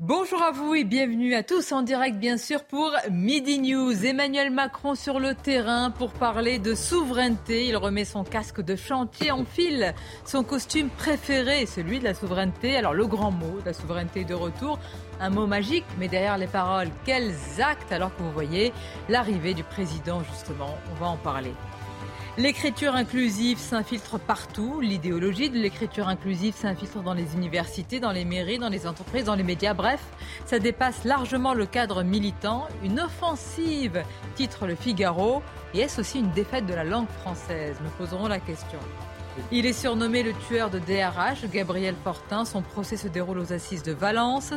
Bonjour à vous et bienvenue à tous en direct bien sûr pour Midi News. Emmanuel Macron sur le terrain pour parler de souveraineté. Il remet son casque de chantier, en fil son costume préféré, celui de la souveraineté. Alors le grand mot, la souveraineté de retour, un mot magique, mais derrière les paroles, quels actes? Alors que vous voyez l'arrivée du président justement. On va en parler. L'écriture inclusive s'infiltre partout. L'idéologie de l'écriture inclusive s'infiltre dans les universités, dans les mairies, dans les entreprises, dans les médias. Bref, ça dépasse largement le cadre militant. Une offensive, titre le Figaro. Et est-ce aussi une défaite de la langue française? Nous poserons la question. Il est surnommé le tueur de DRH, Gabriel Fortin. Son procès se déroule aux assises de Valence.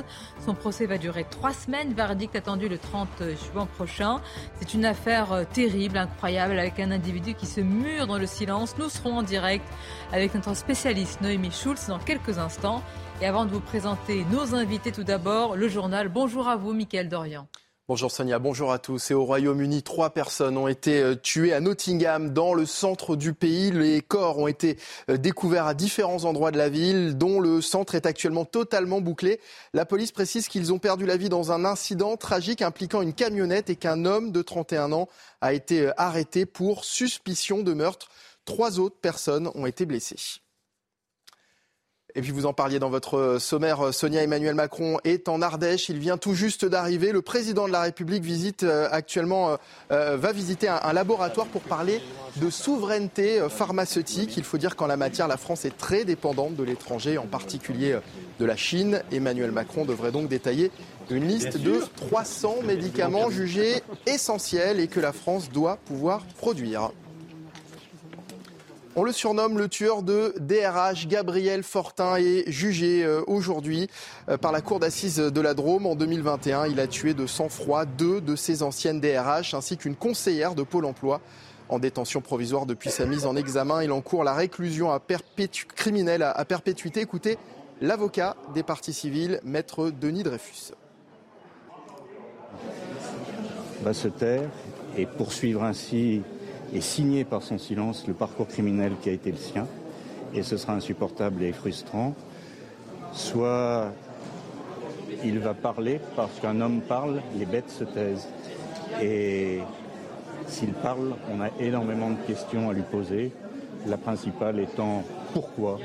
Son procès va durer trois semaines. Verdict attendu le 30 juin prochain. C'est une affaire euh, terrible, incroyable, avec un individu qui se mure dans le silence. Nous serons en direct avec notre spécialiste Noémie Schulz dans quelques instants. Et avant de vous présenter nos invités, tout d'abord, le journal. Bonjour à vous, Mickaël Dorian. Bonjour Sonia, bonjour à tous. Et au Royaume-Uni, trois personnes ont été euh, tuées à Nottingham, dans le centre du pays. Les corps ont été euh, découverts à différents endroits de la ville, dont le centre est actuellement totalement bouclé. La police précise qu'ils ont perdu la vie dans un incident tragique impliquant une camionnette et qu'un homme de 31 ans a été euh, arrêté pour suspicion de meurtre. Trois autres personnes ont été blessées. Et puis vous en parliez dans votre sommaire, Sonia Emmanuel Macron est en Ardèche. Il vient tout juste d'arriver. Le président de la République visite euh, actuellement, euh, euh, va visiter un, laboratoire pour parler de souveraineté pharmaceutique. Il faut dire qu'en la matière, la France est très dépendante de l'étranger, en particulier de la Chine. Emmanuel Macron devrait donc détailler une liste de 300 médicaments jugés essentiels et que la France doit pouvoir produire. On le surnomme le tueur de DRH. Gabriel Fortin est jugé euh, aujourd'hui euh, par la cour d'assises de la Drôme en 2021. Il a tué de sang-froid deux de ses anciennes DRH ainsi qu'une conseillère de Pôle emploi. En détention provisoire depuis sa mise en examen, il encourt la réclusion à criminelle à perpétuité. Écoutez l'avocat des partis civils, maître Denis Dreyfus. Va se taire et poursuivre ainsi et signer par son silence le parcours criminel qui a été le sien. Et ce sera insupportable et frustrant. Soit il va parler parce qu'un homme parle, les bêtes se taisent. Et s'il parle, on a énormément de questions à lui poser. La principale étant pourquoi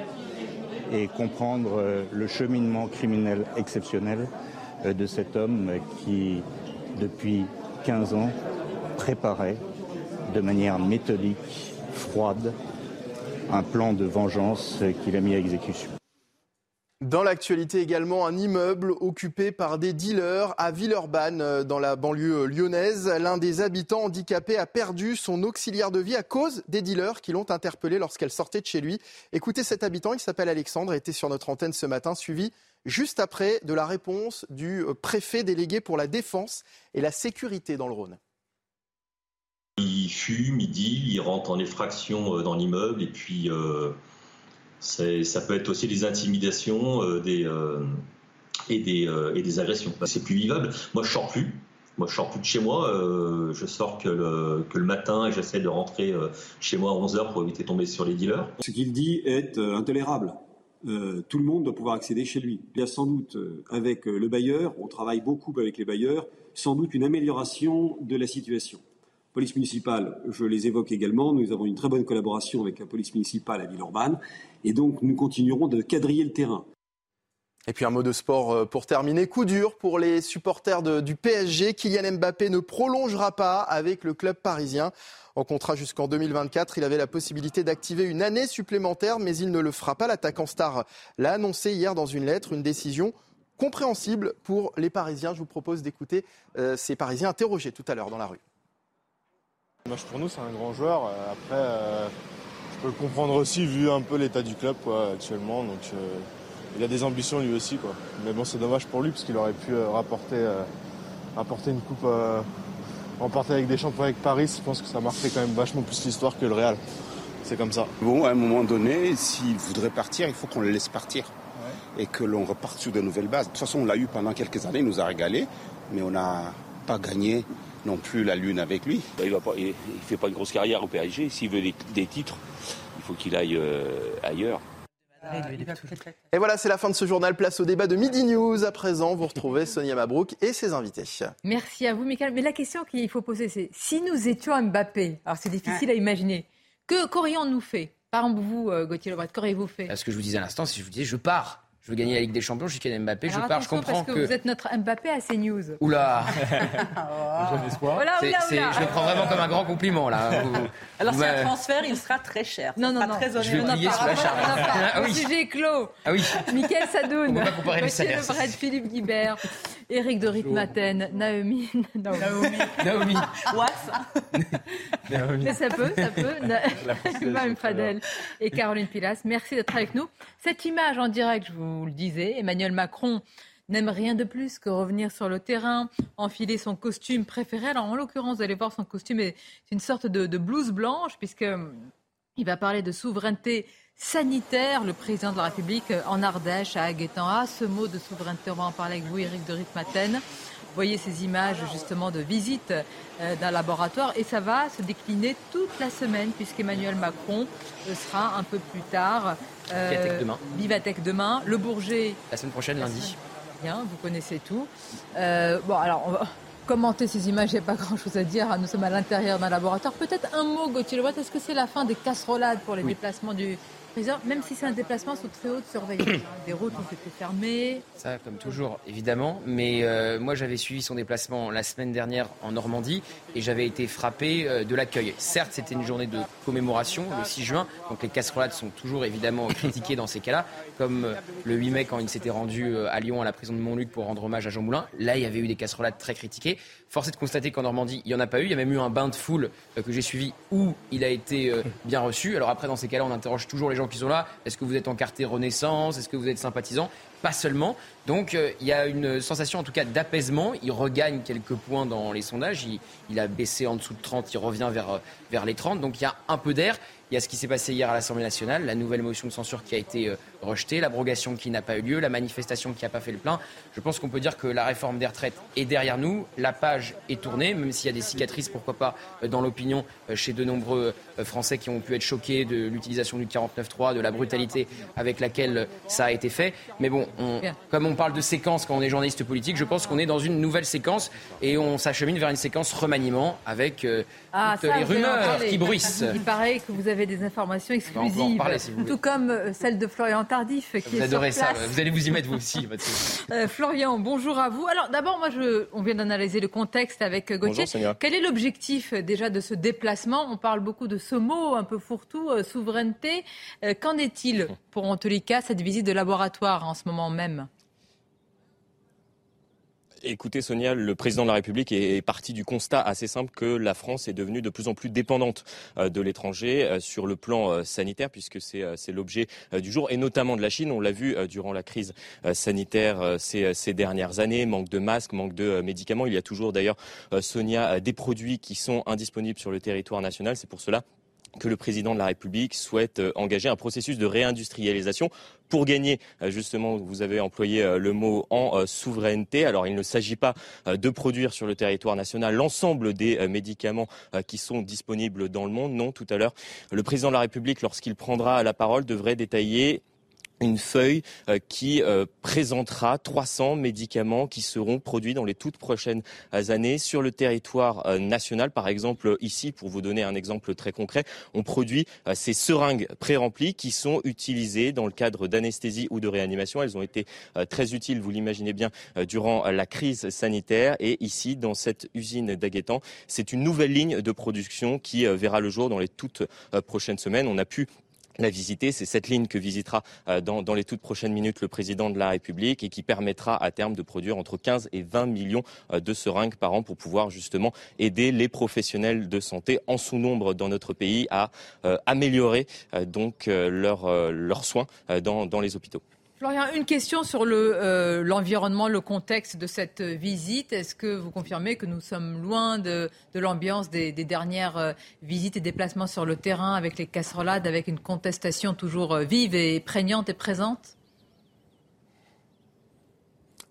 et comprendre euh, le cheminement criminel exceptionnel euh, de cet homme qui, depuis 15 ans, préparait de manière méthodique, froide, un plan de vengeance qu'il a mis à exécution. Dans l'actualité également, un immeuble occupé par des dealers à Villeurbanne, dans la banlieue lyonnaise. L'un des habitants handicapés a perdu son auxiliaire de vie à cause des dealers qui l'ont interpellé lorsqu'elle sortait de chez lui. Écoutez cet habitant, il s'appelle Alexandre, était sur notre antenne ce matin, suivi juste après de la réponse du préfet délégué pour la défense et la sécurité dans le Rhône. Il fume, il deal, il rentre en effraction euh, dans l'immeuble et puis euh, ça peut être aussi des intimidations euh, et, des, et des agressions. C'est plus vivable. Moi, je sors plus. Moi, je sors plus de chez moi. je sors que le, que le matin et j'essaie de rentrer chez moi à 11h pour éviter de tomber sur les dealers. Ce qu'il dit est intolérable. tout le monde doit pouvoir accéder chez lui. Il y a sans doute, avec le bailleur, on travaille beaucoup avec les bailleurs, sans doute une amélioration de la situation police municipale, je les évoque également. Nous avons une très bonne collaboration avec la police municipale à Villeurbanne. Et donc, nous continuerons de quadriller le terrain. Et puis un mot de sport euh, pour terminer. Coup dur pour les supporters du PSG. Kylian Mbappé ne prolongera pas avec le club parisien. En contrat jusqu'en 2024, il avait la possibilité d'activer une année supplémentaire, mais il ne le fera pas. L'attaquant star l'a annoncé hier dans une lettre, une décision compréhensible pour les Parisiens. Je vous propose d'écouter euh, ces Parisiens interrogés tout à l'heure dans la rue. Pour nous, c'est un grand joueur. Euh, après, euh, je peux le comprendre aussi vu un peu l'état du club actuellement. Donc, euh, il a des ambitions lui aussi. Quoi. Mais bon, c'est dommage pour lui parce qu'il aurait pu rapporter, rapporter une coupe, remporter avec des champions avec Paris. Je pense que ça marquait quand même vachement plus l'histoire que le Real. C'est comme ça. Bon, à un moment donné, s'il voudrait partir, il faut qu'on le laisse partir. Et que l'on reparte sur de nouvelles bases. De toute façon, on l'a eu pendant quelques années, il nous a régalé, mais on n'a pas gagné non plus la lune avec lui. Bah, il ne fait pas une grosse carrière au PSG. S'il veut des, titres, il faut qu'il aille euh, ailleurs. Et voilà, c'est la fin de ce journal. Place au débat de Midi News. À présent, vous retrouvez Sonia Mabrouk et ses invités. Merci à vous, Michael. Mais la question qu'il faut poser, c'est si nous étions Mbappé, alors c'est difficile à imaginer, que qu'aurions-nous fait? Par exemple, vous, euh, Gauthier Lebret, qu'auriez-vous fait? Ce que je vous disais à l'instant, si je vous disais, je pars je veux gagner la Ligue des Champions, je suis Kylian Mbappé, je pars, je comprends parce que, vous êtes notre Mbappé à CNews. Oula voilà, oula, Je le prends vraiment comme un grand compliment là. Alors c'est un transfert, il sera très cher. Non, non, non. Très je vais plier sous la charge. Ah, oui. Sujet clos. Ah oui. Michael Sadoun. On va comparer les salaires. Philippe Guibert, Éric de Ritmaten, Naomi. Naomi. Naomi. Was. Mais ça peut, ça peut. Même Fadel et Caroline Pilas. Merci d'être avec nous. Cette image en direct, je vous vous le disiez, Emmanuel Macron n'aime rien de plus que revenir sur le terrain, enfiler son costume préféré. Alors, en l'occurrence, vous allez voir, son costume est une sorte de, blouse blanche, puisqu'il hum, va parler de souveraineté sanitaire. Le président de la République euh, en Ardèche, à Aguetan, a ce mot de souveraineté. On va en parler avec vous, Éric de Ritmaten. Vous voyez ces images justement de visite euh, d'un laboratoire et ça va se décliner toute la semaine puisqu'Emmanuel Macron euh, sera un peu plus tard Vivatech demain. Demain. Le Bourget. La semaine prochaine, lundi. Bien, vous connaissez tout. Euh, bon, alors, on va commenter ces images, il n'y a pas grand-chose à dire. Nous sommes à l'intérieur d'un laboratoire. Peut-être un mot, Gauthier est-ce que c'est la fin des casserolades pour les déplacements du, même si c'est un déplacement sous très haute surveillance. Des routes ont été fermées. Ça, comme toujours, évidemment. Mais euh, moi, j'avais suivi son déplacement la semaine dernière en Normandie et j'avais été frappé euh, de l'accueil. Certes, c'était une journée de commémoration, le 6 juin, donc les casserolades sont toujours évidemment critiquées dans ces cas-là, comme euh, le 8 mai quand il s'était rendu à Lyon à la prison de Montluc pour rendre hommage à Jean Moulin. Là, il y avait eu des casserolades très critiquées. Force est de constater qu'en Normandie, il n'y en a pas eu. Il y a même eu un bain de foule que j'ai suivi où il a été bien reçu. Alors après, dans ces cas-là, on interroge toujours les gens qui sont là. Est-ce que vous êtes encarté Renaissance? Est-ce que vous êtes sympathisant? Pas seulement. Donc euh, il y a une sensation en tout cas d'apaisement. Il regagne quelques points dans les sondages. Il, a baissé en dessous de 30, il revient vers, euh, les 30. Donc il y a un peu d'air. Il y a ce qui s'est passé hier à l'Assemblée nationale, la nouvelle motion de censure qui a été euh, rejetée, l'abrogation qui n'a pas eu lieu, la manifestation qui n'a pas fait le plein. Je pense qu'on peut dire que la réforme des retraites est derrière nous, la page est tournée, même s'il y a des cicatrices, pourquoi pas, euh, dans l'opinion euh, chez de nombreux Français qui ont pu être choqués de l'utilisation du 49.3, de la brutalité avec laquelle ça a été fait. Mais bon, comme on parle de séquence quand on est journaliste politique, je pense qu'on est dans une nouvelle séquence et on s'achemine vers une séquence remaniement avec ah, toutes les rumeurs qui bruissent. Il paraît que vous avez des informations exclusives, tout comme euh, celle de Florian Tardif. Qui vous adorez ça, vous allez vous y mettre vous aussi. euh, Florian, bonjour à vous. Alors d'abord, moi, je, on vient d'analyser le contexte avec euh, Gauthier. Quel est l'objectif euh, déjà de ce déplacement? On parle beaucoup de ce mot un peu fourre-tout, souveraineté. Qu'en est-il pour en tous les cas cette visite de laboratoire en ce moment même? Écoutez Sonia, le président de la République est parti du constat assez simple que la France est devenue de plus en plus dépendante euh, de l'étranger euh, sur le plan euh, sanitaire, puisque c'est l'objet du jour, et notamment de la Chine. On l'a vu durant la crise sanitaire ces, ces, dernières années, manque de masques, manque de médicaments. Il y a toujours d'ailleurs, Sonia, des produits qui sont indisponibles sur le territoire national. C'est pour cela que le président de la République souhaite euh, engager un processus de réindustrialisation pour gagner, euh, justement, vous avez employé euh, le mot en souveraineté. Alors, il ne s'agit pas de produire sur le territoire national l'ensemble des médicaments qui sont disponibles dans le monde. Non, tout à l'heure, le président de la République, lorsqu'il prendra la parole, devrait détailler une feuille euh, qui euh, présentera 300 médicaments qui seront produits dans les toutes prochaines années sur le territoire euh, national. Par exemple, ici, pour vous donner un exemple très concret, on produit ces seringues pré-remplies qui sont utilisées dans le cadre d'anesthésie ou de réanimation. Elles ont été très utiles, vous l'imaginez bien, durant la crise sanitaire. Et ici, dans cette usine d'Aguetan, c'est une nouvelle ligne de production qui verra le jour dans les toutes prochaines semaines. On a pu la visiter. C'est cette ligne que visitera euh, dans, les toutes prochaines minutes le président de la République et qui permettra à terme de produire entre 15 et 20 millions euh, de seringues par an pour pouvoir justement aider les professionnels de santé en sous-nombre dans notre pays à euh, améliorer donc leurs soins dans les hôpitaux. Florian, une question sur euh, l'environnement, le, contexte de cette visite. Est-ce que vous confirmez que nous sommes loin de, l'ambiance des, dernières euh, visites et déplacements sur le terrain avec les casserolades, avec une contestation toujours euh, vive et prégnante et présente?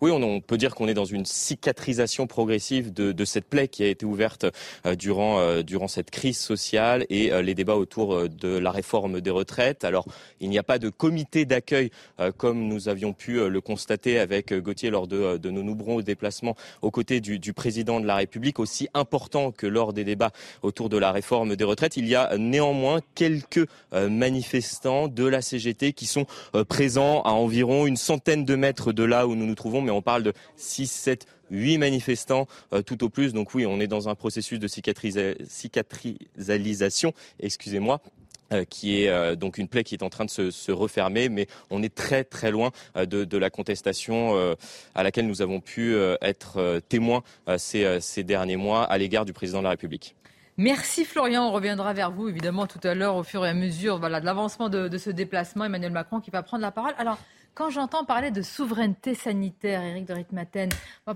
Oui, on, peut dire qu'on est dans une cicatrisation progressive de, cette plaie qui a été ouverte euh, durant, euh, durant cette crise sociale et euh, les débats autour de la réforme des retraites. Alors, il n'y a pas de comité d'accueil comme nous avions pu le constater avec Gauthier lors de, de nos nombreux déplacements aux côtés du, du, président de la République, aussi important que lors des débats autour de la réforme des retraites. Il y a néanmoins quelques manifestants de la CGT qui sont présents à environ une centaine de mètres de là où nous nous trouvons, mais on parle de 6, 7, 8 manifestants euh, tout au plus. Donc oui, on est dans un processus de cicatrisalisation, excusez-moi, euh, qui est euh, donc une plaie qui est en train de se, refermer, mais on est très très loin de, la contestation à laquelle nous avons pu être témoins ces, derniers mois à l'égard du président de la République. Merci Florian, on reviendra vers vous évidemment tout à l'heure au fur et à mesure de l'avancement de, de, ce déplacement. Emmanuel Macron qui va prendre la parole. Alors quand j'entends parler de souveraineté sanitaire, Eric de Ritmaten,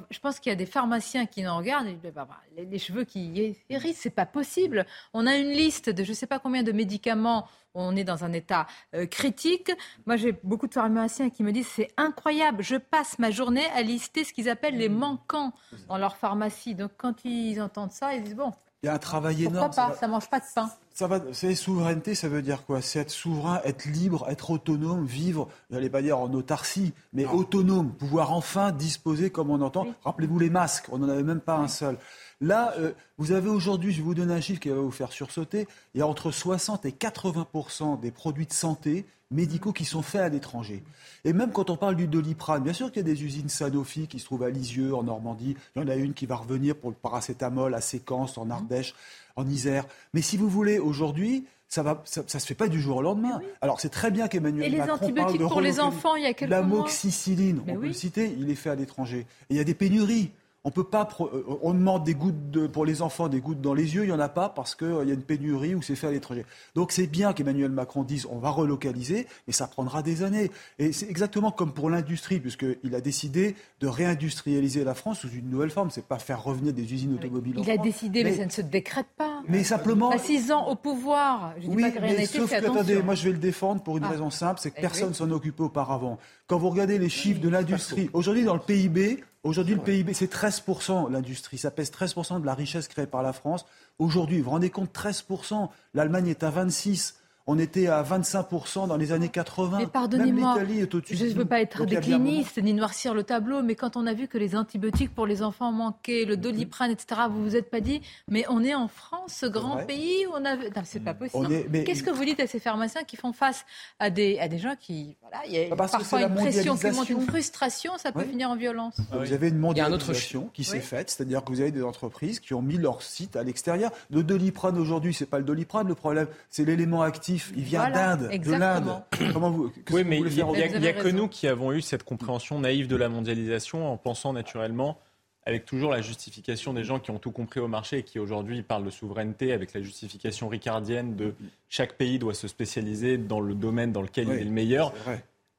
je pense qu'il y a des pharmaciens qui nous regardent et disent, bah, bah, les, cheveux qui hérissent, c'est pas possible. On a une liste de je ne sais pas combien de médicaments on est dans un état euh, critique. Moi, j'ai beaucoup de pharmaciens qui me disent c'est incroyable, je passe ma journée à lister ce qu'ils appellent les manquants dans leur pharmacie. Donc, quand ils entendent ça, ils disent bon. Il y a un travail Pourquoi énorme. Pas, ça, ne mange pas de pain ça va, c'est souveraineté, ça veut dire quoi? C'est être souverain, être libre, être autonome, vivre, n'allais pas dire en autarcie, mais autonome, pouvoir enfin disposer comme on entend. Rappelez-vous les masques, on n'en avait même pas un seul. Là, euh, vous avez aujourd'hui, je vais vous donner un chiffre qui va vous faire sursauter, il y a entre 60 et 80% des produits de santé médicaux qui sont faits à l'étranger. Et même quand on parle du doliprane, bien sûr qu'il y a des usines Sanofi qui se trouvent à Lisieux, en Normandie. Il y en a une qui va revenir pour le paracétamol à Séquence, en Ardèche en Isère. Mais si vous voulez, aujourd'hui, ça ne ça, se fait pas du jour au lendemain. Alors c'est très bien qu'Emmanuel Macron parle de antibiotiques pour les enfants, il y a quelques mois. L'amoxicilline, on peut le citer, il est fait à l'étranger. Et il y a des pénuries. On peut pas. Euh, on demande des gouttes pour les enfants, des gouttes dans les yeux. Il y en a pas parce qu'il euh, y a une pénurie ou c'est fait à l'étranger. Donc c'est bien qu'Emmanuel Macron dise on va relocaliser, mais ça prendra des années. Et c'est exactement comme pour l'industrie, puisqu'il a décidé de réindustrialiser la France sous une nouvelle forme. C'est pas faire revenir des usines automobiles. Il a décidé, mais, ça ne se décrète pas. Mais simplement. À six ans au pouvoir. Je dis oui, pas que rien mais sauf que, attendez, moi je vais le défendre pour une ah. raison simple, c'est que eh personne s'en occupait auparavant. Quand vous regardez les chiffres de l'industrie, aujourd'hui dans le PIB, Aujourd'hui, le PIB, c'est 13% l'industrie. Ça pèse 13% de la richesse créée par la France. Aujourd'hui, vous vous rendez compte, 13%. L'Allemagne est à 26%. On était à 25% dans les années 80. Mais pardonnez-moi, je ne veux pas être décliniste ni noircir le tableau, mais quand on a vu que les antibiotiques pour les enfants manquaient, le doliprane, etc., vous vous êtes pas dit, mais on est en France, ce grand pays, on a... Non, c'est pas possible. Qu'est-ce que vous dites à ces pharmaciens qui font face à des, à des gens qui... Voilà, il y a parfois une pression qui monte, une frustration, ça peut finir en violence. Vous avez une mondialisation qui s'est faite, c'est-à-dire que vous avez des entreprises qui ont mis leur site à l'extérieur. Le doliprane aujourd'hui, c'est pas le doliprane, le problème, c'est l'élément actif il vient d'Inde, de l'Inde. Comment vous Oui, mais il n'y a, que nous qui avons eu cette compréhension naïve de la mondialisation en pensant naturellement avec toujours la justification des gens qui ont tout compris au marché et qui aujourd'hui parlent de souveraineté avec la justification ricardienne de chaque pays doit se spécialiser dans le domaine dans lequel il est le meilleur.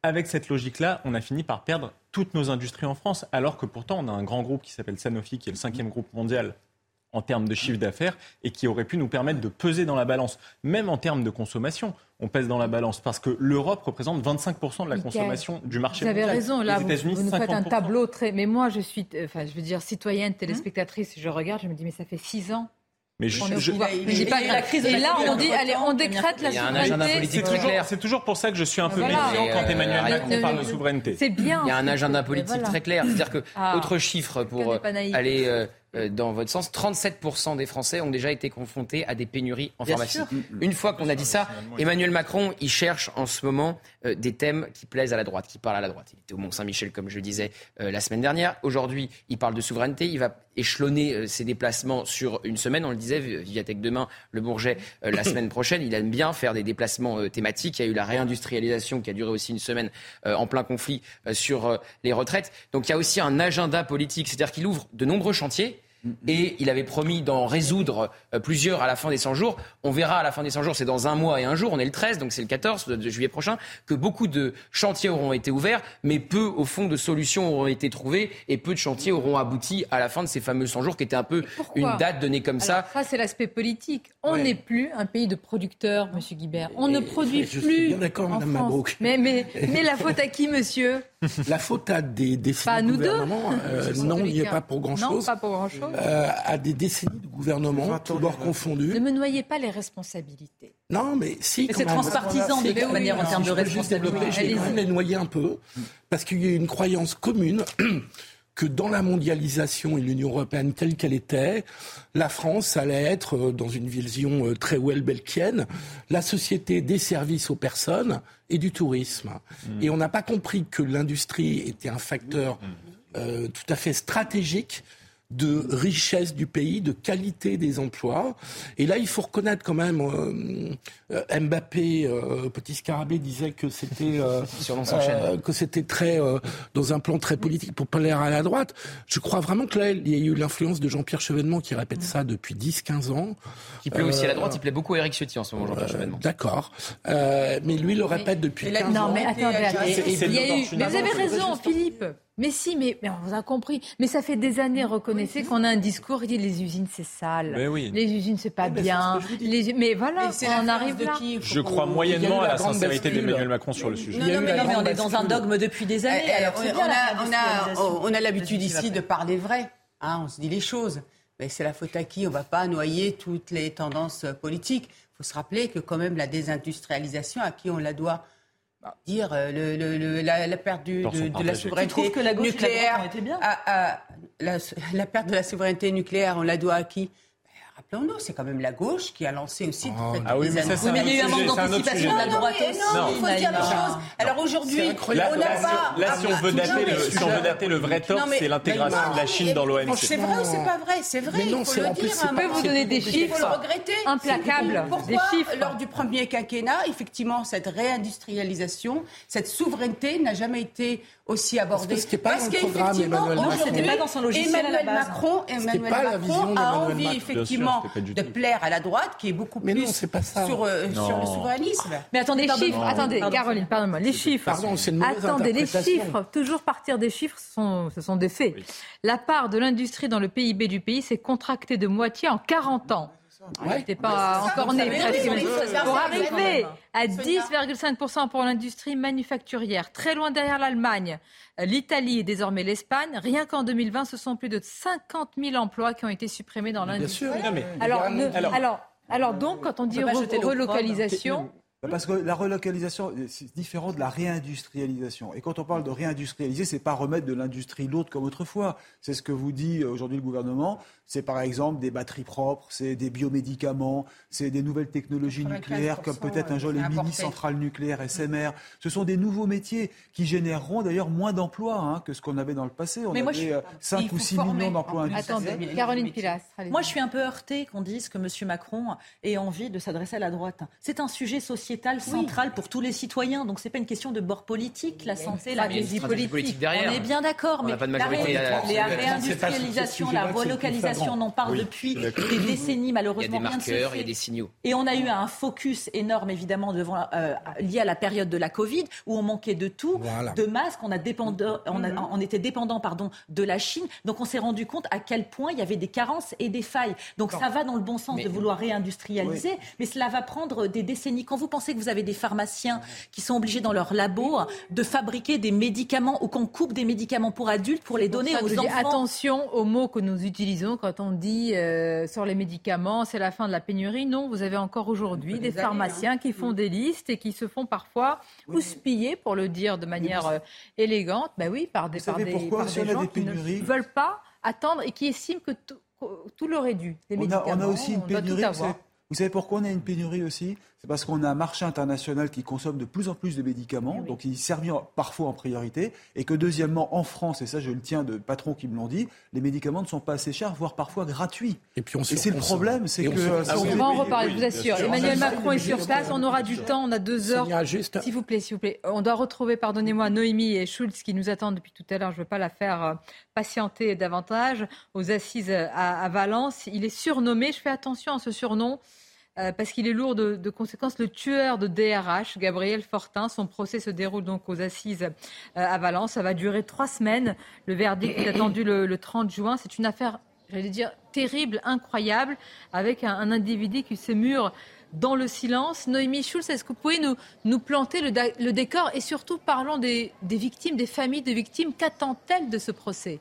avec cette logique-là, on a fini par perdre toutes nos industries en France, alors que pourtant on a un grand groupe qui s'appelle Sanofi, qui est le cinquième groupe mondial en termes de chiffre d'affaires et qui aurait pu nous permettre de peser dans la balance, même en termes de consommation. On pèse dans la balance parce que l'Europe représente 25% de la consommation du marché mondial. Vous avez raison, là, vous, nous faites un tableau très... Mais moi, je suis, enfin, je veux dire, citoyenne, téléspectatrice, je regarde, je me dis, mais ça fait six ans mais je, je, pas la crise et là, on dit, allez, on décrète la souveraineté. C'est toujours pour ça que je suis un peu méfiant quand Emmanuel Macron parle de souveraineté. C'est bien. Il y a un agenda politique très clair. C'est-à-dire que, ah. autre chiffre pour aller euh, euh, dans votre sens, 37% des Français ont déjà été confrontés à des pénuries en pharmacie. Une fois qu'on a dit ça, Emmanuel Macron, il cherche en ce moment euh, des thèmes qui plaisent à la droite, qui parlent à la droite. Il était au Mont-Saint-Michel, comme je le disais euh, la semaine dernière. Aujourd'hui, il parle de souveraineté. Il va échelonner ses déplacements sur une semaine. On le disait, Viviatek demain, Le Bourget la semaine prochaine. Il aime bien faire des déplacements thématiques. Il y a eu la réindustrialisation qui a duré aussi une semaine en plein conflit sur les retraites. Donc il y a aussi un agenda politique, c'est-à-dire qu'il ouvre de nombreux chantiers et il avait promis d'en résoudre euh, plusieurs à la fin des 100 jours. On verra à la fin des 100 jours, c'est dans un mois et un jour, on est le 13, donc c'est le 14 de juillet prochain, que beaucoup de chantiers auront été ouverts, mais peu, au fond, de solutions auront été trouvées et peu de chantiers auront abouti à la fin de ces fameux 100 jours qui étaient un peu une date donnée comme ça. Ça, c'est l'aspect politique. On n'est plus un pays de producteurs, Monsieur Guibert. On ne produit je plus. Suis d'accord, Madame Mabrouk. Mais, mais, mais la faute à qui, monsieur? La faute à des décennies Pas à nous de gouvernement. Euh, non, il n'y a pas pour grand-chose. Non, pas pour grand-chose. Euh, à des décennies de gouvernement, tous bords confondus. Ne me noyez pas les responsabilités. Non, mais si. Mais c'est transpartisan, de toute manière, en termes de responsabilité. Je vais quand les noyer un peu, parce qu'il y a une croyance commune que dans la mondialisation et l'Union européenne telle qu'elle était, la France allait être, euh, dans une vision euh, très Welbeckienne, la société des services aux personnes et du tourisme. Et on n'a pas compris que l'industrie était un facteur euh, tout à fait stratégique de richesse du pays, de qualité des emplois. Et là, il faut reconnaître quand même, euh, euh, Mbappé, euh, petit scarabée disait que c'était euh, euh, que c'était très dans un plan très politique pour plaire à la droite. Je crois vraiment que là, il y a eu l'influence de Jean-Pierre Chevènement qui répète ça depuis 10-15 ans. Qui plaît aussi à la droite, il plaît beaucoup à Eric Ciotti en ce moment, Jean-Pierre Chevènement. D'accord, mais lui le répète depuis 15 ans. Non, mais attendez, attendez. Il y a eu... Mais vous avez raison, Philippe. Mais si, mais, mais, on vous a compris. Mais ça fait des années, reconnaissez qu'on a un discours qui dit les usines c'est sale, mais oui. les usines c'est pas mais bien. Les... Mais voilà, Mais on arrive là. Je crois moyennement à la sincérité d'Emmanuel Macron sur le sujet. Non, non, mais, non, mais on est dans un dogme depuis des années. Eh, Alors, c'est on, a, on, a, industrialisation. on a l'habitude ici de parler vrai. Hein, on se dit les choses. Mais c'est la faute à qui? On ne va pas noyer toutes les tendances politiques. Il faut se rappeler que quand même la désindustrialisation, à qui on la doit? Dire euh, le, le, le, la, la, perte du, de, de, la souveraineté que la gauche nucléaire, la bien à, à, la, la, perte de la souveraineté nucléaire, on la doit à qui? Rappelons-nous, c'est quand même la gauche qui a lancé aussi oh, ah oui, mais ça, oui, mais il y a eu un manque d'anticipation de la droite aussi. Non, il faut dire les choses. Alors aujourd'hui, on n'a pas... Là, si on veut dater le, si on veut dater le vrai tort, c'est l'intégration de la Chine dans l'OMC. C'est vrai ou c'est pas vrai? C'est vrai, il faut le dire. Je peux vous donner des chiffres. Il faut le regretter. Implacables. Pourquoi, lors du premier quinquennat, effectivement, cette réindustrialisation, cette souveraineté n'a jamais été aussi abordée? Parce, parce qu'effectivement, aujourd'hui, Emmanuel Macron, Emmanuel Macron a envie effectivement de plaire à la droite, qui est beaucoup mais plus non, pas ça. Sur, euh, sur, le souverainisme. Mais attendez, les chiffres, attendez, pardon. Caroline, pardonne-moi, les chiffres. Pardon, c'est une attendez, les chiffres, toujours partir des chiffres, ce sont, ce sont des faits. Oui. La part de l'industrie dans le PIB du pays s'est contractée de moitié en 40 ans. Ouais. N'était pas encore né. Pour arriver à 10,5% pour l'industrie manufacturière, très loin derrière l'Allemagne, l'Italie et désormais l'Espagne. Rien qu'en 2020, ce sont plus de 50 000 emplois qui ont été supprimés dans l'industrie. Alors, alors, alors, alors, donc, quand on dit re relocalisation. Parce que la relocalisation, c'est différent de la réindustrialisation. Et quand on parle de réindustrialiser, c'est pas remettre de l'industrie lourde comme autrefois. C'est ce que vous dit aujourd'hui le gouvernement. C'est par exemple des batteries propres, c'est des biomédicaments, c'est des nouvelles technologies nucléaires comme peut-être un jour les mini-centrales nucléaires SMR. Ce sont des nouveaux métiers qui généreront d'ailleurs moins d'emplois hein, que ce qu'on avait dans le passé. On Mais moi, avait je... 5 ou 6 millions d'emplois industriels. Attendez, Caroline Pilas. Moi, je suis un peu heurtée qu'on dise que M. Macron ait envie de s'adresser à la droite. C'est un sujet sociétal central oui. pour tous les citoyens. Donc, ce n'est pas une question de bord politique, la santé, la vie politique. politique. derrière. On est bien d'accord, mais pas de la réindustrialisation, la relocalisation, on en parle oui, depuis des décennies, malheureusement. Il y a des marqueurs, il y a des signaux. Et on a eu un focus énorme, évidemment, devant, euh, lié à la période de la Covid, où on manquait de tout, voilà. de masques, on, a dépendant, on, a, on, était dépendant pardon, de la Chine. Donc, on s'est rendu compte à quel point il y avait des carences et des failles. Donc, ça va dans le bon sens mais, de vouloir réindustrialiser, oui. mais cela va prendre des décennies. Quand vous pensez que vous avez des pharmaciens qui sont obligés dans leur labo de fabriquer des médicaments ou qu'on coupe des médicaments pour adultes pour les donner aux enfants. Attention aux mots que nous utilisons quand on dit euh, sur les médicaments, c'est la fin de la pénurie? Non, vous avez encore aujourd'hui des pharmaciens qui font des listes et qui se font parfois houspiller, pour le dire de manière euh, élégante, ben oui, par des, par des, pourquoi, par des gens des qui ne veulent pas attendre et qui estiment que tout, tout leur est dû. Les on, médicaments, a, on a aussi une on pénurie. Vous savez pourquoi on a une pénurie aussi? C'est parce qu'on a un marché international qui consomme de plus en plus de médicaments, eh donc il servit parfois en priorité, et que deuxièmement, en France, et ça je le tiens de patrons qui me l'ont dit, les médicaments ne sont pas assez chers, voire parfois gratuits. Et puis on Et c'est le problème, c'est que... On, va en reparler, je vous assure. Emmanuel Macron est sur place, on aura du temps, on a deux heures. S'il vous plaît, s'il vous plaît. On doit retrouver, pardonnez-moi, Noémie et Schulz qui nous attendent depuis tout à l'heure, je ne veux pas la faire euh, patienter davantage, aux assises à Valence. Il est surnommé, je fais attention à ce surnom, euh, parce qu'il est lourd de, conséquences. Le tueur de DRH, Gabriel Fortin, son procès se déroule donc aux assises euh, à Valence. Ça va durer trois semaines. Le verdict est attendu le, 30 juin. C'est une affaire, j'allais dire, terrible, incroyable, avec un, individu qui se mure dans le silence. Noémie Schulz, est-ce que vous pouvez nous, planter le, décor? Et surtout parlons des, des victimes, des familles de victimes. Qu'attendent-elles de ce procès?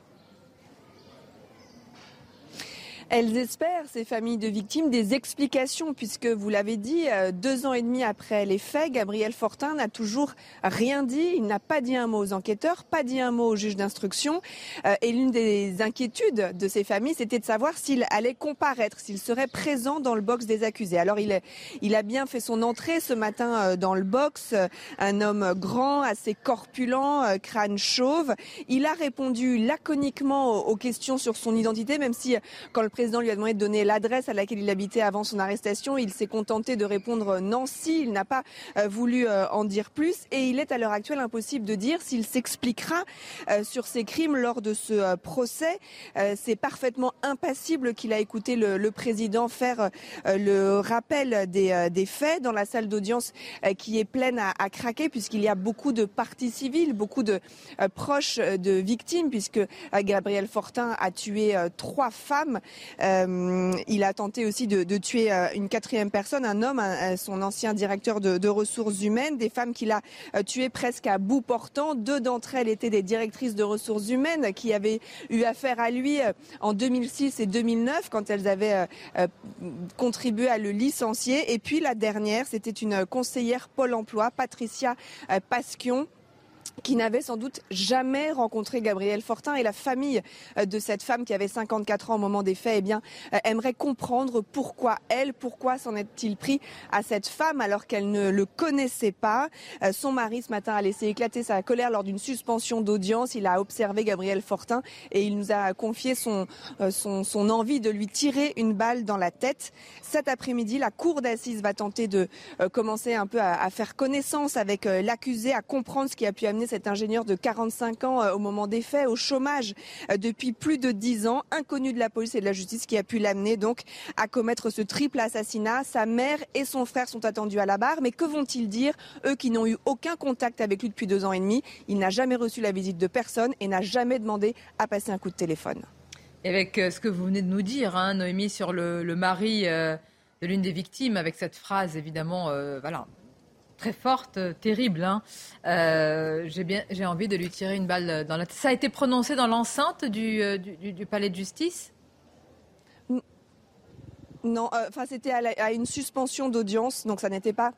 Elles espèrent, ces familles de victimes, des explications, puisque vous l'avez dit, euh, deux ans et demi après les faits, Gabriel Fortin n'a toujours rien dit. Il n'a pas dit un mot aux enquêteurs, pas dit un mot au juge d'instruction. Euh, et l'une des inquiétudes de ces familles, c'était de savoir s'il allait comparaître, s'il serait présent dans le box des accusés. Alors il, il a bien fait son entrée ce matin euh, dans le box, un homme grand, assez corpulent, crâne chauve. Il a répondu laconiquement aux questions sur son identité, même si quand le président lui a demandé de donner l'adresse à laquelle il habitait avant son arrestation. Il s'est contenté de répondre Nancy. Il n'a pas euh, voulu euh, en dire plus. Et il est à l'heure actuelle impossible de dire s'il s'expliquera euh, sur ses crimes lors de ce procès. C'est parfaitement impassible qu'il a écouté le, président faire le rappel des, faits dans la salle d'audience qui est pleine à, à craquer puisqu'il y a beaucoup de parties civiles, beaucoup de proches de victimes puisque Gabriel Fortin a tué trois femmes euh, il a tenté aussi de, tuer euh, une quatrième personne, un homme, son ancien directeur de, ressources humaines, des femmes qu'il a euh, tuées presque à bout portant. Deux d'entre elles étaient des directrices de ressources humaines qui avaient eu affaire à lui en 2006 et 2009 quand elles avaient contribué à le licencier. Et puis la dernière, c'était une conseillère Pôle emploi, Patricia Pasquion qui n'avait sans doute jamais rencontré Gabriel Fortin et la famille euh, de cette femme qui avait 54 ans au moment des faits, eh bien, euh, aimerait comprendre pourquoi elle, pourquoi s'en est-il pris à cette femme alors qu'elle ne le connaissait pas. Euh, son mari ce matin a laissé éclater sa colère lors d'une suspension d'audience. Il a observé Gabriel Fortin et il nous a confié son, son, son envie de lui tirer une balle dans la tête. Cet après-midi, la cour d'assises va tenter de commencer un peu à, à faire connaissance avec l'accusé, à comprendre ce qui a pu amener cet ingénieur de 45 ans euh, au moment des faits au chômage euh, depuis plus de 10 ans, inconnu de la police et de la justice qui a pu l'amener donc à commettre ce triple assassinat. Sa mère et son frère sont attendus à la barre, mais que vont-ils dire eux qui n'ont eu aucun contact avec lui depuis deux ans et demi? Il n'a jamais reçu la visite de personne et n'a jamais demandé à passer un coup de téléphone. avec euh, ce que vous venez de nous dire, hein, Noémie, sur le, mari de l'une des victimes, avec cette phrase évidemment, voilà, très forte, euh, terrible. Hein. Euh, j'ai envie de lui tirer une balle dans la tête. Ça a été prononcé dans l'enceinte du, euh, du, palais de justice? Non, enfin c'était à, une suspension d'audience, donc ça n'était pas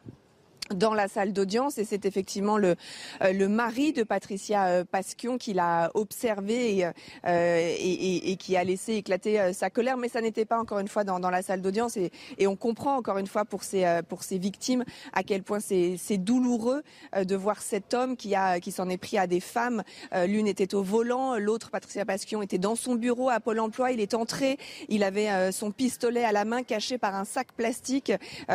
dans la salle d'audience et c'est effectivement le, euh, le mari de Patricia euh, Pasquion qui l'a observé et, euh, et, qui a laissé éclater sa colère. Mais ça n'était pas encore une fois dans, dans la salle d'audience et, et, on comprend encore une fois pour ces, pour ces victimes à quel point c'est douloureux de voir cet homme qui, a, qui s'en est pris à des femmes. L'une était au volant, l'autre, Patricia Pasquion, était dans son bureau à Pôle emploi. Il est entré, il avait son pistolet à la main caché par un sac plastique.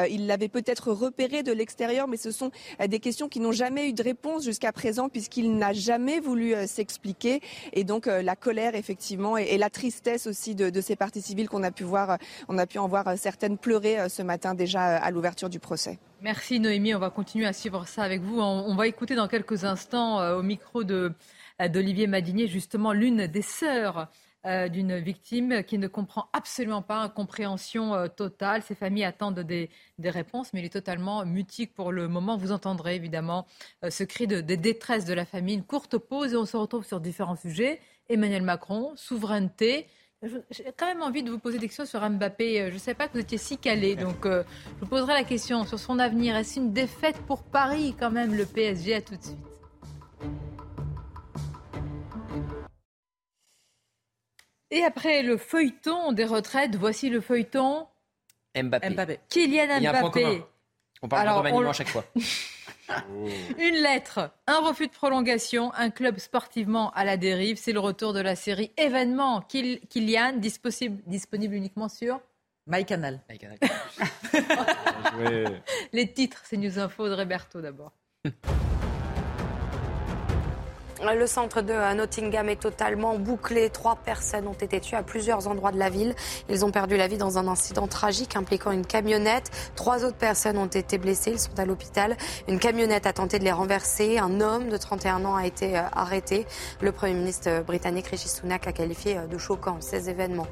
Il l'avait peut-être repéré de l'extérieur mais ce sont euh, des questions qui n'ont jamais eu de réponse jusqu'à présent puisqu'il n'a jamais voulu euh, s'expliquer. Et donc euh, la colère, effectivement, et, la tristesse aussi de, ces parties civiles qu'on a pu voir, on a pu en voir certaines pleurer ce matin déjà à l'ouverture du procès. Merci Noémie, on va continuer à suivre ça avec vous. On, va écouter dans quelques instants au micro d'Olivier Madinier, justement l'une des sœurs euh, d'une victime qui ne comprend absolument pas, incompréhension euh, totale. Ses familles attendent des, réponses, mais il est totalement mutique pour le moment. Vous entendrez évidemment euh, ce cri de, détresse de la famille. Une courte pause et on se retrouve sur différents sujets. Emmanuel Macron, souveraineté. J'ai quand même envie de vous poser des questions sur Mbappé. Je ne sais pas que vous étiez si calé, donc je vous poserai la question sur son avenir. Est-ce une défaite pour Paris quand même, le PSG À tout de suite. Et après le feuilleton des retraites, voici le feuilleton Mbappé. Kylian Mbappé. On parle Alors, de remaniement à chaque fois. Une lettre, un refus de prolongation, un club sportivement à la dérive. C'est le retour de la série événement. Kylian, disponible, disponible uniquement sur MyCanal. My Les titres, c'est News Info de Roberto d'abord. Le centre de Nottingham est totalement bouclé. Trois personnes ont été tuées à plusieurs endroits de la ville. Ils ont perdu la vie dans un incident tragique impliquant une camionnette. Trois autres personnes ont été blessées. Ils sont à l'hôpital. Une camionnette a tenté de les renverser. Un homme de 31 ans a été euh, arrêté. Le Premier ministre britannique Rishi Sunak a qualifié euh, de choquant ces événements.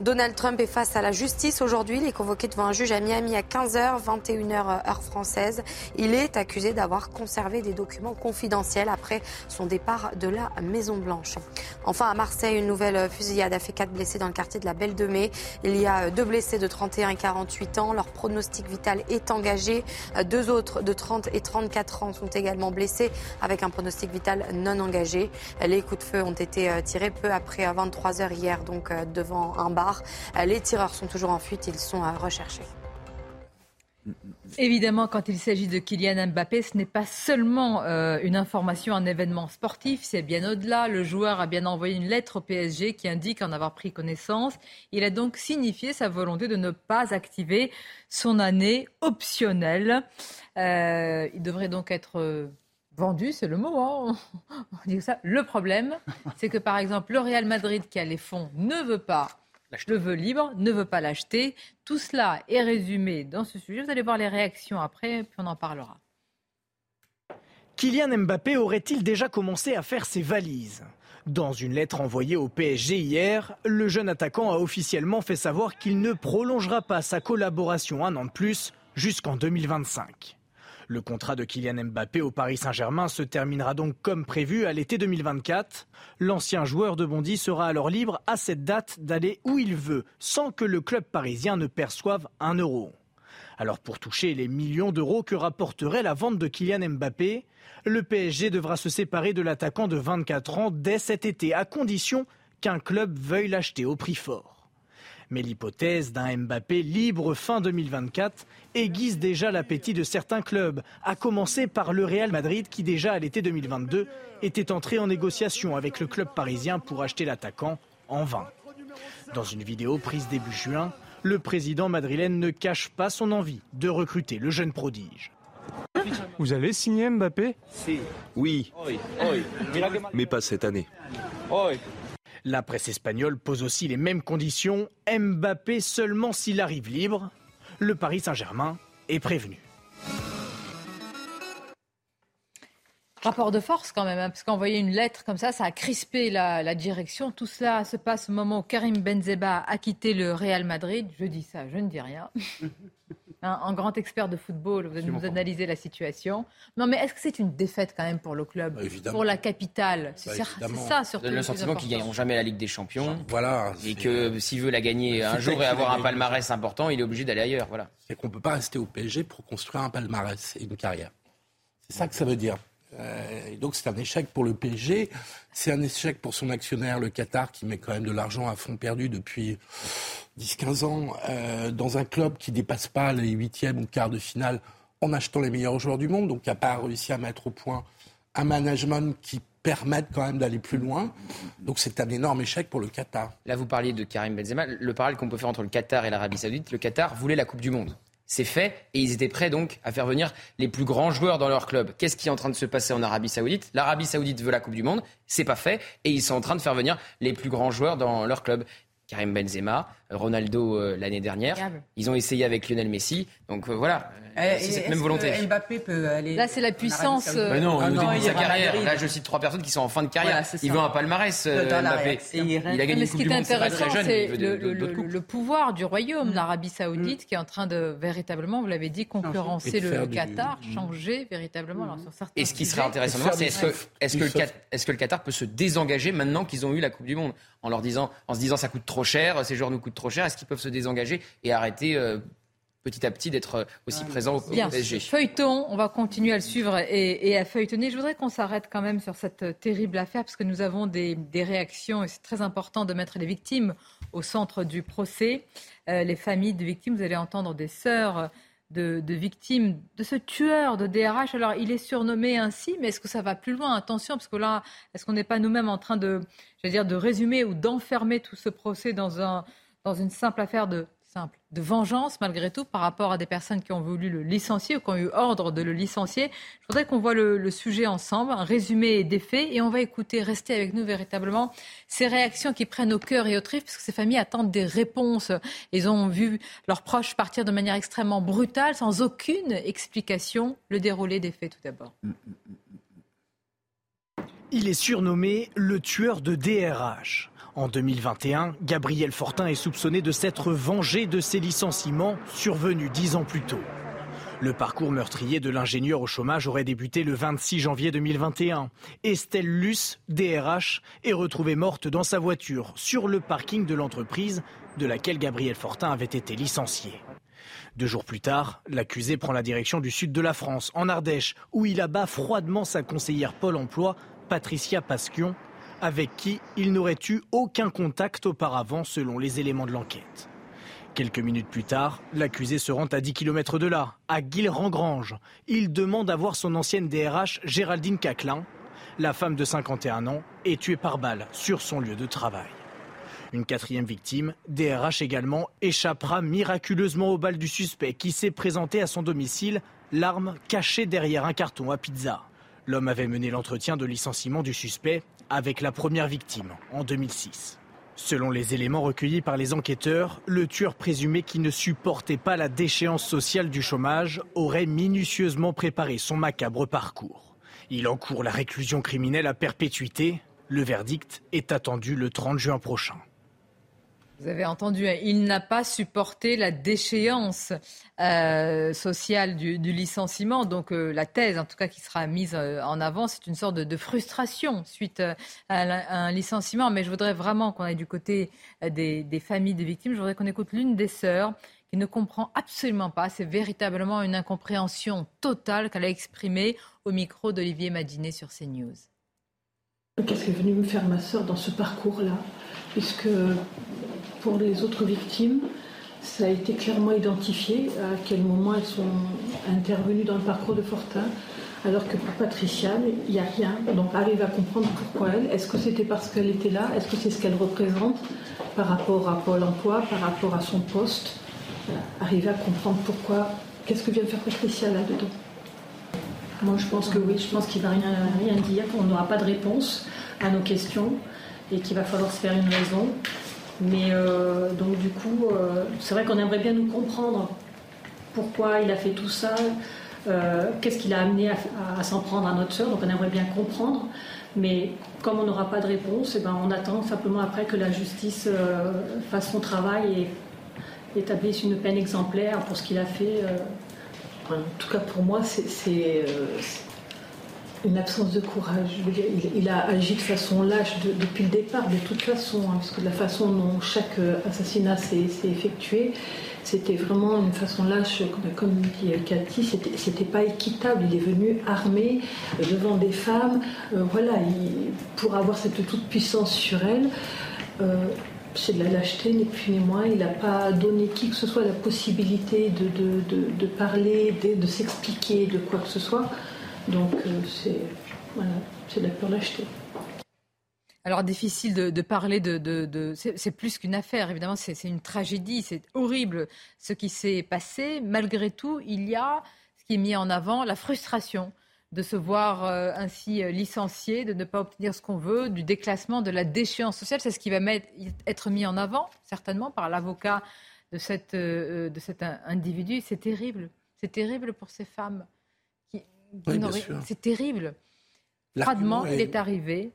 Donald Trump est face à la justice aujourd'hui. Il est convoqué devant un juge à Miami à 15h, 21h heure française. Il est accusé d'avoir conservé des documents confidentiels après son départ de la Maison Blanche. Enfin, à Marseille, une nouvelle fusillade a fait quatre blessés dans le quartier de la Belle de Mai. Il y a deux blessés de 31 et 48 ans. Leur pronostic vital est engagé. Deux autres de 30 et 34 ans sont également blessés avec un pronostic vital non engagé. Les coups de feu ont été euh, tirés peu après 23 heures hier, donc euh, devant un bar. Les tireurs sont toujours en fuite. Ils sont euh, recherchés. Évidemment, quand il s'agit de Kylian Mbappé, ce n'est pas seulement euh, une information, un événement sportif, c'est bien au-delà. Le joueur a bien envoyé une lettre au PSG qui indique en avoir pris connaissance. Il a donc signifié sa volonté de ne pas activer son année optionnelle. Euh, il devrait donc être euh, vendu, c'est le mot. Hein On dit ça. Le problème, c'est que par exemple, le Real Madrid qui a les fonds ne veut pas le veut libre, ne veut pas l'acheter. Tout cela est résumé dans ce sujet. Vous allez voir les réactions après, puis on en parlera. Kylian Mbappé aurait-il déjà commencé à faire ses valises? Dans une lettre envoyée au PSG hier, le jeune attaquant a officiellement fait savoir qu'il ne prolongera pas sa collaboration un an de plus jusqu'en 2025. Le contrat de Kylian Mbappé au Paris Saint-Germain se terminera donc comme prévu à l'été 2024. L'ancien joueur de Bondy sera alors libre à cette date d'aller où il veut, sans que le club parisien ne perçoive un euro. Alors pour toucher les millions d'euros que rapporterait la vente de Kylian Mbappé, le PSG devra se séparer de l'attaquant de 24 ans dès cet été, à condition qu'un club veuille l'acheter au prix fort. Mais l'hypothèse d'un Mbappé libre fin 2024 aiguise déjà l'appétit de certains clubs, à commencer par le Real Madrid qui déjà à l'été 2022 était entré en négociation avec le club parisien pour acheter l'attaquant en vain. Dans une vidéo prise début juin, le président madrilène ne cache pas son envie de recruter le jeune prodige. Vous allez signer Mbappé? Oui, mais pas cette année. La presse espagnole pose aussi les mêmes conditions. Mbappé seulement s'il arrive libre. Le Paris Saint-Germain est prévenu. Rapport de force quand même, hein, parce qu'envoyer une lettre comme ça, ça a crispé la, direction. Tout cela se passe au moment où Karim Benzema a quitté le Real Madrid. Je dis ça, je ne dis rien. un, grand expert de football, vous, nous analysez la situation. Non, mais est-ce que c'est une défaite quand même pour le club, bah, pour la capitale C'est bah, ça surtout. Le, sentiment qu'ils gagneront jamais la Ligue des Champions. Voilà. Et que s'il veut la gagner un jour et avoir un palmarès important, il est obligé d'aller ailleurs. Voilà. C'est qu'on ne peut pas rester au PSG pour construire un palmarès et une carrière. C'est ça que ça veut dire. Euh, et donc c'est un échec pour le PSG, c'est un échec pour son actionnaire, le Qatar, qui met quand même de l'argent à fond perdu depuis 10-15 ans euh, dans un club qui dépasse pas les huitièmes ou quarts de finale en achetant les meilleurs joueurs du monde, donc qui n'a pas réussi à mettre au point un management qui permette quand même d'aller plus loin. Donc c'est un énorme échec pour le Qatar. Là, vous parliez de Karim Benzema. Le parallèle qu'on peut faire entre le Qatar et l'Arabie Saoudite, le Qatar voulait la Coupe du Monde. C'est fait et ils étaient prêts donc à faire venir les plus grands joueurs dans leur club. Qu'est-ce qui est en train de se passer en Arabie Saoudite? L'Arabie Saoudite veut la Coupe du Monde, c'est pas fait et ils sont en train de faire venir les plus grands joueurs dans leur club. Karim Benzema, Ronaldo euh, l'année dernière. Ils ont essayé avec Lionel Messi. Donc euh, voilà, euh, c'est cette même volonté. Mbappé peut aller. Là, c'est la puissance. Mais non, ah non, sa carrière. Là, je cite trois personnes qui sont en fin de carrière. il veut un palmarès, Mbappé. Il a gagné Mais ce qui est intéressant, c'est le, pouvoir du royaume, l'Arabie Saoudite, mm. qui est en train de véritablement, vous l'avez dit, concurrencer le Qatar, mm. changer véritablement. Et ce qui serait intéressant de voir, c'est est-ce que le Qatar peut se désengager maintenant qu'ils ont eu la Coupe du Monde en leur disant, en se disant ça coûte trop cher, ces joueurs nous coûtent trop cher, est-ce qu'ils peuvent se désengager et arrêter euh, petit à petit d'être euh, aussi présents au, Bien, PSG Feuilleton, on va continuer à le suivre et, à feuilletonner. Je voudrais qu'on s'arrête quand même sur cette euh, terrible affaire parce que nous avons des, réactions et c'est très important de mettre les victimes au centre du procès. les familles de victimes, vous allez entendre des sœurs de, victimes de ce tueur de DRH. Alors, il est surnommé ainsi, mais est-ce que ça va plus loin? Attention, parce que là, est-ce qu'on n'est pas nous-mêmes en train de, je veux dire, de résumer ou d'enfermer tout ce procès dans, un, dans une simple affaire de de vengeance malgré tout par rapport à des personnes qui ont voulu le licencier ou qui ont eu ordre de le licencier. Je voudrais qu'on voit le, sujet ensemble, un résumé des faits, et on va écouter, rester avec nous véritablement, ces réactions qui prennent au cœur et au trip, parce que ces familles attendent des réponses. Ils ont vu leurs proches partir de manière extrêmement brutale, sans aucune explication. Le déroulé des faits tout d'abord. Il est surnommé le tueur de DRH. En 2021, Gabriel Fortin est soupçonné de s'être vengé de ses licenciements survenus dix ans plus tôt. Le parcours meurtrier de l'ingénieur au chômage aurait débuté le 26 janvier 2021. Estelle Luce, DRH, est retrouvée morte dans sa voiture sur le parking de l'entreprise de laquelle Gabriel Fortin avait été licencié. Deux jours plus tard, l'accusé prend la direction du sud de la France, en Ardèche, où il abat froidement sa conseillère Pôle emploi, Patricia Pasquion, avec qui il n'aurait eu aucun contact auparavant selon les éléments de l'enquête. Quelques minutes plus tard, l'accusé se rend à 10 km de là, à Guilherand-Grange. Il demande à voir son ancienne DRH Géraldine Caclin. La femme de 51 ans est tuée par balle sur son lieu de travail. Une quatrième victime, DRH également, échappera miraculeusement aux balles du suspect qui s'est présenté à son domicile, l'arme cachée derrière un carton à pizza. L'homme avait mené l'entretien de licenciement du suspect avec la première victime en 2006. Selon les éléments recueillis par les enquêteurs, le tueur présumé qui ne supportait pas la déchéance sociale du chômage aurait minutieusement préparé son macabre parcours. Il encourt la réclusion criminelle à perpétuité. Le verdict est attendu le 30 juin prochain. Vous avez entendu, hein, il n'a pas supporté la déchéance euh, sociale du, licenciement. Donc euh, la thèse, en tout cas, qui sera mise euh, en avant, c'est une sorte de, frustration suite à, un licenciement. Mais je voudrais vraiment qu'on aille du côté des, familles des victimes. Je voudrais qu'on écoute l'une des sœurs qui ne comprend absolument pas. C'est véritablement une incompréhension totale qu'elle a exprimée au micro d'Olivier Madinet sur CNews. Qu'est-ce qu'est venu me faire ma sœur dans ce parcours-là? Puisque pour les autres victimes, ça a été clairement identifié à quel moment elles sont intervenues dans le parcours de Fortin, alors que pour Patricia, il n'y a rien. Donc arrive à comprendre pourquoi elle. Est-ce que c'était parce qu'elle était là? Est-ce que c'est ce qu'elle représente par rapport à Pôle emploi, par rapport à son poste? Arriver à comprendre pourquoi. Qu'est-ce que vient faire Patricia là-dedans? Moi, je pense que oui, je pense qu'il ne va rien, rien dire, qu'on n'aura pas de réponse à nos questions et qu'il va falloir se faire une raison. Mais euh, donc du coup, euh, c'est vrai qu'on aimerait bien nous comprendre pourquoi il a fait tout ça, euh, qu'est-ce qui l'a amené à, s'en prendre à notre soeur, donc on aimerait bien comprendre. Mais comme on n'aura pas de réponse, eh ben, on attend simplement après que la justice fasse son travail et établisse une peine exemplaire pour ce qu'il a fait. en tout cas pour moi, c'est une absence de courage. il, a agi de façon lâche depuis le départ, de toute façon, hein, parce que la façon dont chaque euh, assassinat s'est effectué, c'était vraiment une façon lâche, comme, dit Cathy, c'était pas équitable. Il est venu armé euh, devant des femmes, euh, voilà, pour avoir cette toute puissance sur elles. c'est de la lâcheté, ni plus ni moins. Il n'a pas donné qui que ce soit la possibilité de, de parler, de s'expliquer, de quoi que ce soit. Donc euh, c'est voilà, la pure lâcheté. Alors difficile de, parler de, c'est plus qu'une affaire, évidemment, c'est une tragédie, c'est horrible ce qui s'est passé. Malgré tout, il y a ce qui est mis en avant, la frustration de se voir euh, ainsi euh, licencié, de ne pas obtenir ce qu'on veut, du déclassement, de la déchéance sociale. C'est ce qui va être mis en avant, certainement, par l'avocat de cet individu. C'est terrible. C'est terrible pour ces femmes. C'est terrible. Froidement, il est arrivé.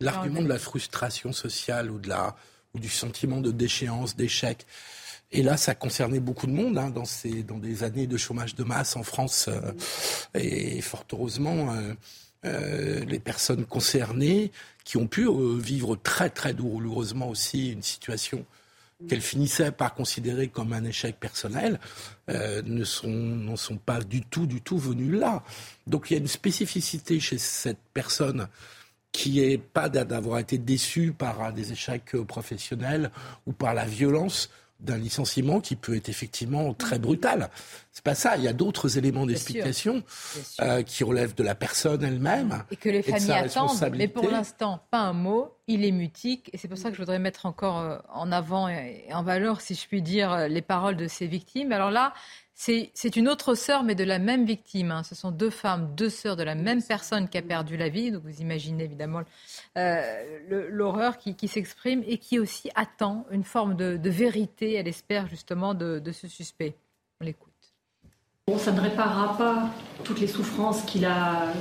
L'argument de la frustration sociale ou, de la, ou du sentiment de déchéance, d'échec. Et là, ça concernait beaucoup de monde hein, dans, ces, dans des années de chômage de masse en France. Euh, et fort heureusement, euh, euh, les personnes concernées qui ont pu vivre très très douloureusement aussi une situation qu'elle finissait par considérer comme un échec personnel, euh, ne sont, n'en sont pas du tout, du tout venus là. Donc il y a une spécificité chez cette personne qui est pas d'avoir été déçue par des échecs professionnels ou par la violence d'un licenciement qui peut être effectivement très brutal. C'est pas ça. Il y a d'autres éléments d'explication euh, qui relèvent de la personne elle-même et que les familles attendent. Mais pour l'instant, pas un mot. Il est mutique et c'est pour ça que je voudrais mettre encore euh, en avant et en valeur, si je puis dire, les paroles de ces victimes. Alors là, c'est une autre sœur, mais de la même victime. Hein. Ce sont deux femmes, deux sœurs de la même personne qui a perdu la vie. Donc vous imaginez évidemment euh, l'horreur qui, s'exprime et qui aussi attend une forme de, vérité, elle espère justement, de, ce suspect. On l'écoute. Bon, ça ne réparera pas toutes les souffrances qu'il a,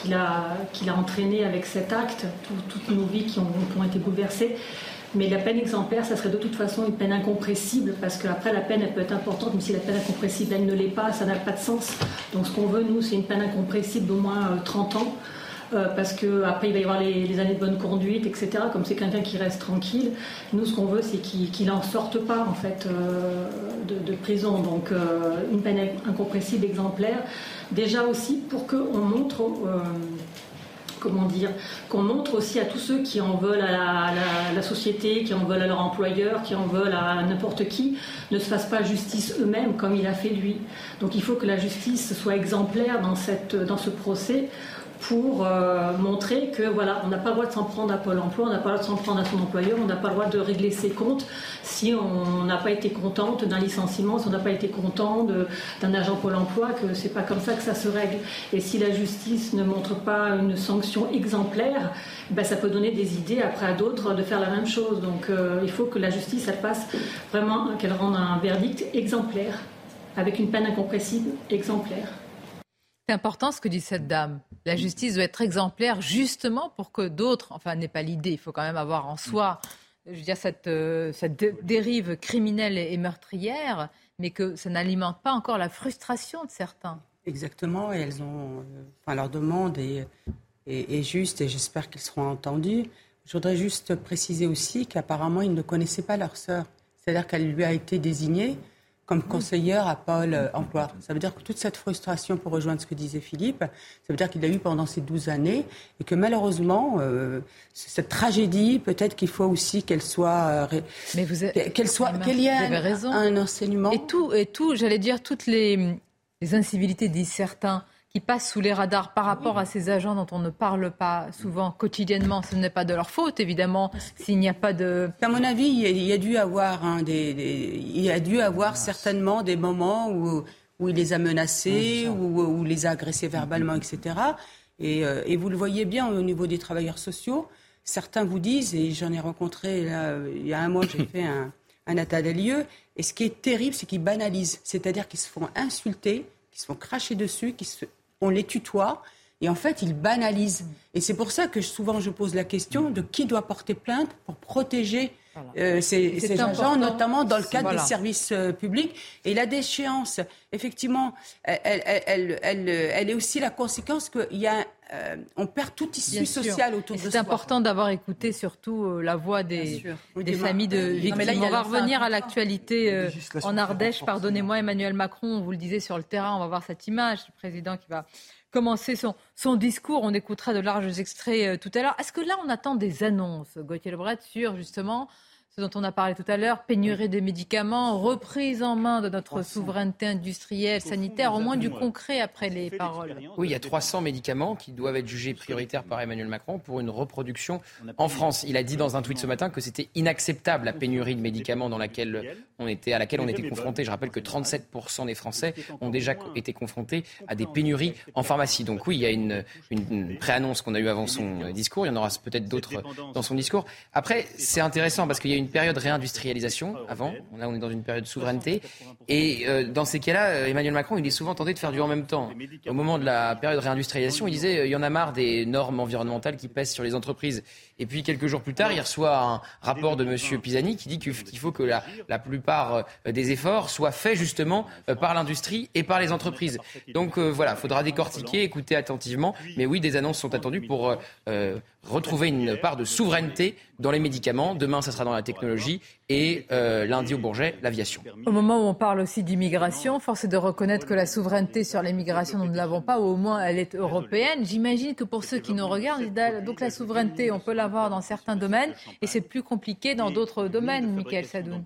qu'il a, qu'il a entraînées avec cet acte, toutes nos vies qui ont, qui ont été bouleversées. Mais la peine exemplaire, ça serait de toute façon une peine incompressible, parce qu'après, la peine, elle peut être importante, mais si la peine incompressible, elle ne l'est pas, ça n'a pas de sens. Donc ce qu'on veut, nous, c'est une peine incompressible d'au moins 30 euh, ans. Euh, parce qu'après il va y avoir les, années de bonne conduite, etc. Comme c'est quelqu'un qui reste tranquille, nous ce qu'on veut c'est qu'il n'en sorte pas en fait euh, de, prison. Donc une peine incompressible exemplaire. Déjà aussi pour qu'on montre comment dire, qu'on montre aussi à tous ceux qui en veulent à la, société, qui en veulent à leur employeur, qui en veulent à n'importe qui, ne se fassent pas justice eux-mêmes comme il a fait lui. Donc il faut que la justice soit exemplaire dans, cette, dans ce procès pour euh, montrer que voilà, on n'a pas le droit de s'en prendre à Pôle Emploi, on n'a pas le droit de s'en prendre à son employeur, on n'a pas le droit de régler ses comptes si on n'a pas été contente d'un licenciement, si on n'a pas été content d'un agent Pôle Emploi, que c'est pas comme ça que ça se règle. Et si la justice ne montre pas une sanction exemplaire, ben ça peut donner des idées après à d'autres de faire la même chose. Donc euh, il faut que la justice elle passe vraiment qu'elle rende un verdict exemplaire avec une peine incompressible exemplaire. C'est important ce que dit cette dame. La justice doit être exemplaire justement pour que d'autres, enfin n'est pas l'idée, il faut quand même avoir en soi, je veux dire, cette, euh, cette dérive criminelle et meurtrière, mais que ça n'alimente pas encore la frustration de certains. Exactement, et elles ont, euh, enfin, leur demande est, est, juste et j'espère qu'ils seront entendus. Je voudrais juste préciser aussi qu'apparemment ils ne connaissaient pas leur sœur, c'est-à-dire qu'elle lui a été désignée comme conseillère à Pôle euh, emploi. Ça veut dire que toute cette frustration, pour rejoindre ce que disait Philippe, ça veut dire qu'il a eu pendant ces 12 années et que malheureusement, euh, cette tragédie, peut-être qu'il faut aussi qu'elle soit, euh, qu'elle soit, qu'il y ait un, enseignement. Et tout, et tout, j'allais dire toutes les, les incivilités, disent certains qui passent sous les radars par rapport à ces agents dont on ne parle pas souvent quotidiennement. Ce n'est pas de leur faute, évidemment, s'il n'y a pas de... À mon avis, il y a, dû avoir hein, des, il y a dû avoir certainement des moments où, où il les a menacés, ou où, les a agressés verbalement, etc. Et, euh, et, vous le voyez bien au niveau des travailleurs sociaux. Certains vous disent, et j'en ai rencontré là, il y a un mois, j'ai fait un, un état des lieux, et ce qui est terrible, c'est qu'ils banalisent, c'est-à-dire qu'ils se font insulter, qu'ils se font cracher dessus, qu'ils se on les tutoie. Et en fait, ils banalisent. Et c'est pour ça que souvent je pose la question de qui doit porter plainte pour protéger euh, ces, ces agents, notamment dans le cadre des services euh, publics. Et la déchéance, effectivement, elle, elle, elle, elle est aussi la conséquence qu'il y a euh, on perd tout tissu social autour de C'est important d'avoir écouté surtout la voix des, des familles de victimes. on va revenir à l'actualité en Ardèche. Pardonnez-moi, Emmanuel Macron, on vous le disait sur le terrain, on va voir cette image du président qui va commencer son, son discours. On écoutera de larges extraits tout à l'heure. Est-ce que là, on attend des annonces, Gauthier Lebret, sur justement ce dont on a parlé tout à l'heure, pénurie de médicaments, reprise en main de notre souveraineté industrielle, sanitaire, au moins du concret après les paroles. Oui, il y a 300 médicaments qui doivent être jugés prioritaires par Emmanuel Macron pour une reproduction en France. Il a dit dans un tweet ce matin que c'était inacceptable la pénurie de médicaments dans laquelle on était, à laquelle on était confronté. Je rappelle que 37% des Français ont déjà été confrontés à des pénuries en pharmacie. Donc oui, il y a une, une préannonce qu'on a eue avant son discours. Il y en aura peut-être d'autres dans son discours. Après, c'est intéressant parce qu'il y a une période réindustrialisation avant. Là, on est dans une période de souveraineté. Et euh, dans ces cas-là, euh, Emmanuel Macron, il est souvent tenté de faire du en même temps. Au moment de la période réindustrialisation, il disait euh, il y en a marre des normes environnementales qui pèsent sur les entreprises. Et puis quelques jours plus tard, il reçoit un rapport de M. Pisani qui dit qu'il faut que la, la, plupart des efforts soient faits justement par l'industrie et par les entreprises. Donc voilà, il faudra décortiquer, écouter attentivement. Mais oui, des annonces sont attendues pour retrouver une part de souveraineté dans les médicaments. Demain, ça sera dans la technologie et euh, lundi au Bourget, l'aviation. Au moment où on parle aussi d'immigration, force est de reconnaître que la souveraineté sur l'immigration, nous ne l'avons pas, ou au moins elle est européenne. J'imagine que pour ceux qui nous regardent, donc la souveraineté, on peut l'avoir avoir dans certains domaines et c'est plus compliqué dans d'autres domaines, Michael Sadoun.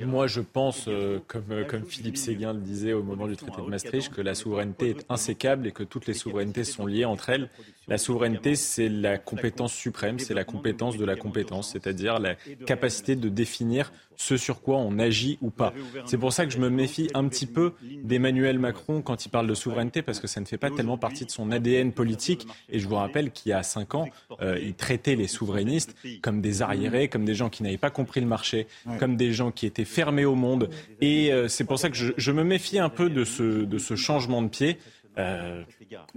Moi, je pense, euh, comme, euh, comme Philippe Séguin le disait au moment du traité de Maastricht, que la souveraineté est insécable et que toutes les souverainetés sont liées entre elles. La souveraineté, c'est la compétence suprême, c'est la compétence de la compétence, c'est-à-dire la capacité de définir ce sur quoi on agit ou pas. C'est pour ça que je me méfie un petit peu d'Emmanuel Macron quand il parle de souveraineté, parce que ça ne fait pas tellement partie de son ADN politique. Et je vous rappelle qu'il y a cinq ans, euh, il traitait les souverainistes comme des arriérés, comme des gens qui n'avaient pas compris le marché, comme des gens qui étaient fermés au monde. Et euh, c'est pour ça que je, je, me méfie un peu de ce, de ce changement de pied. Euh,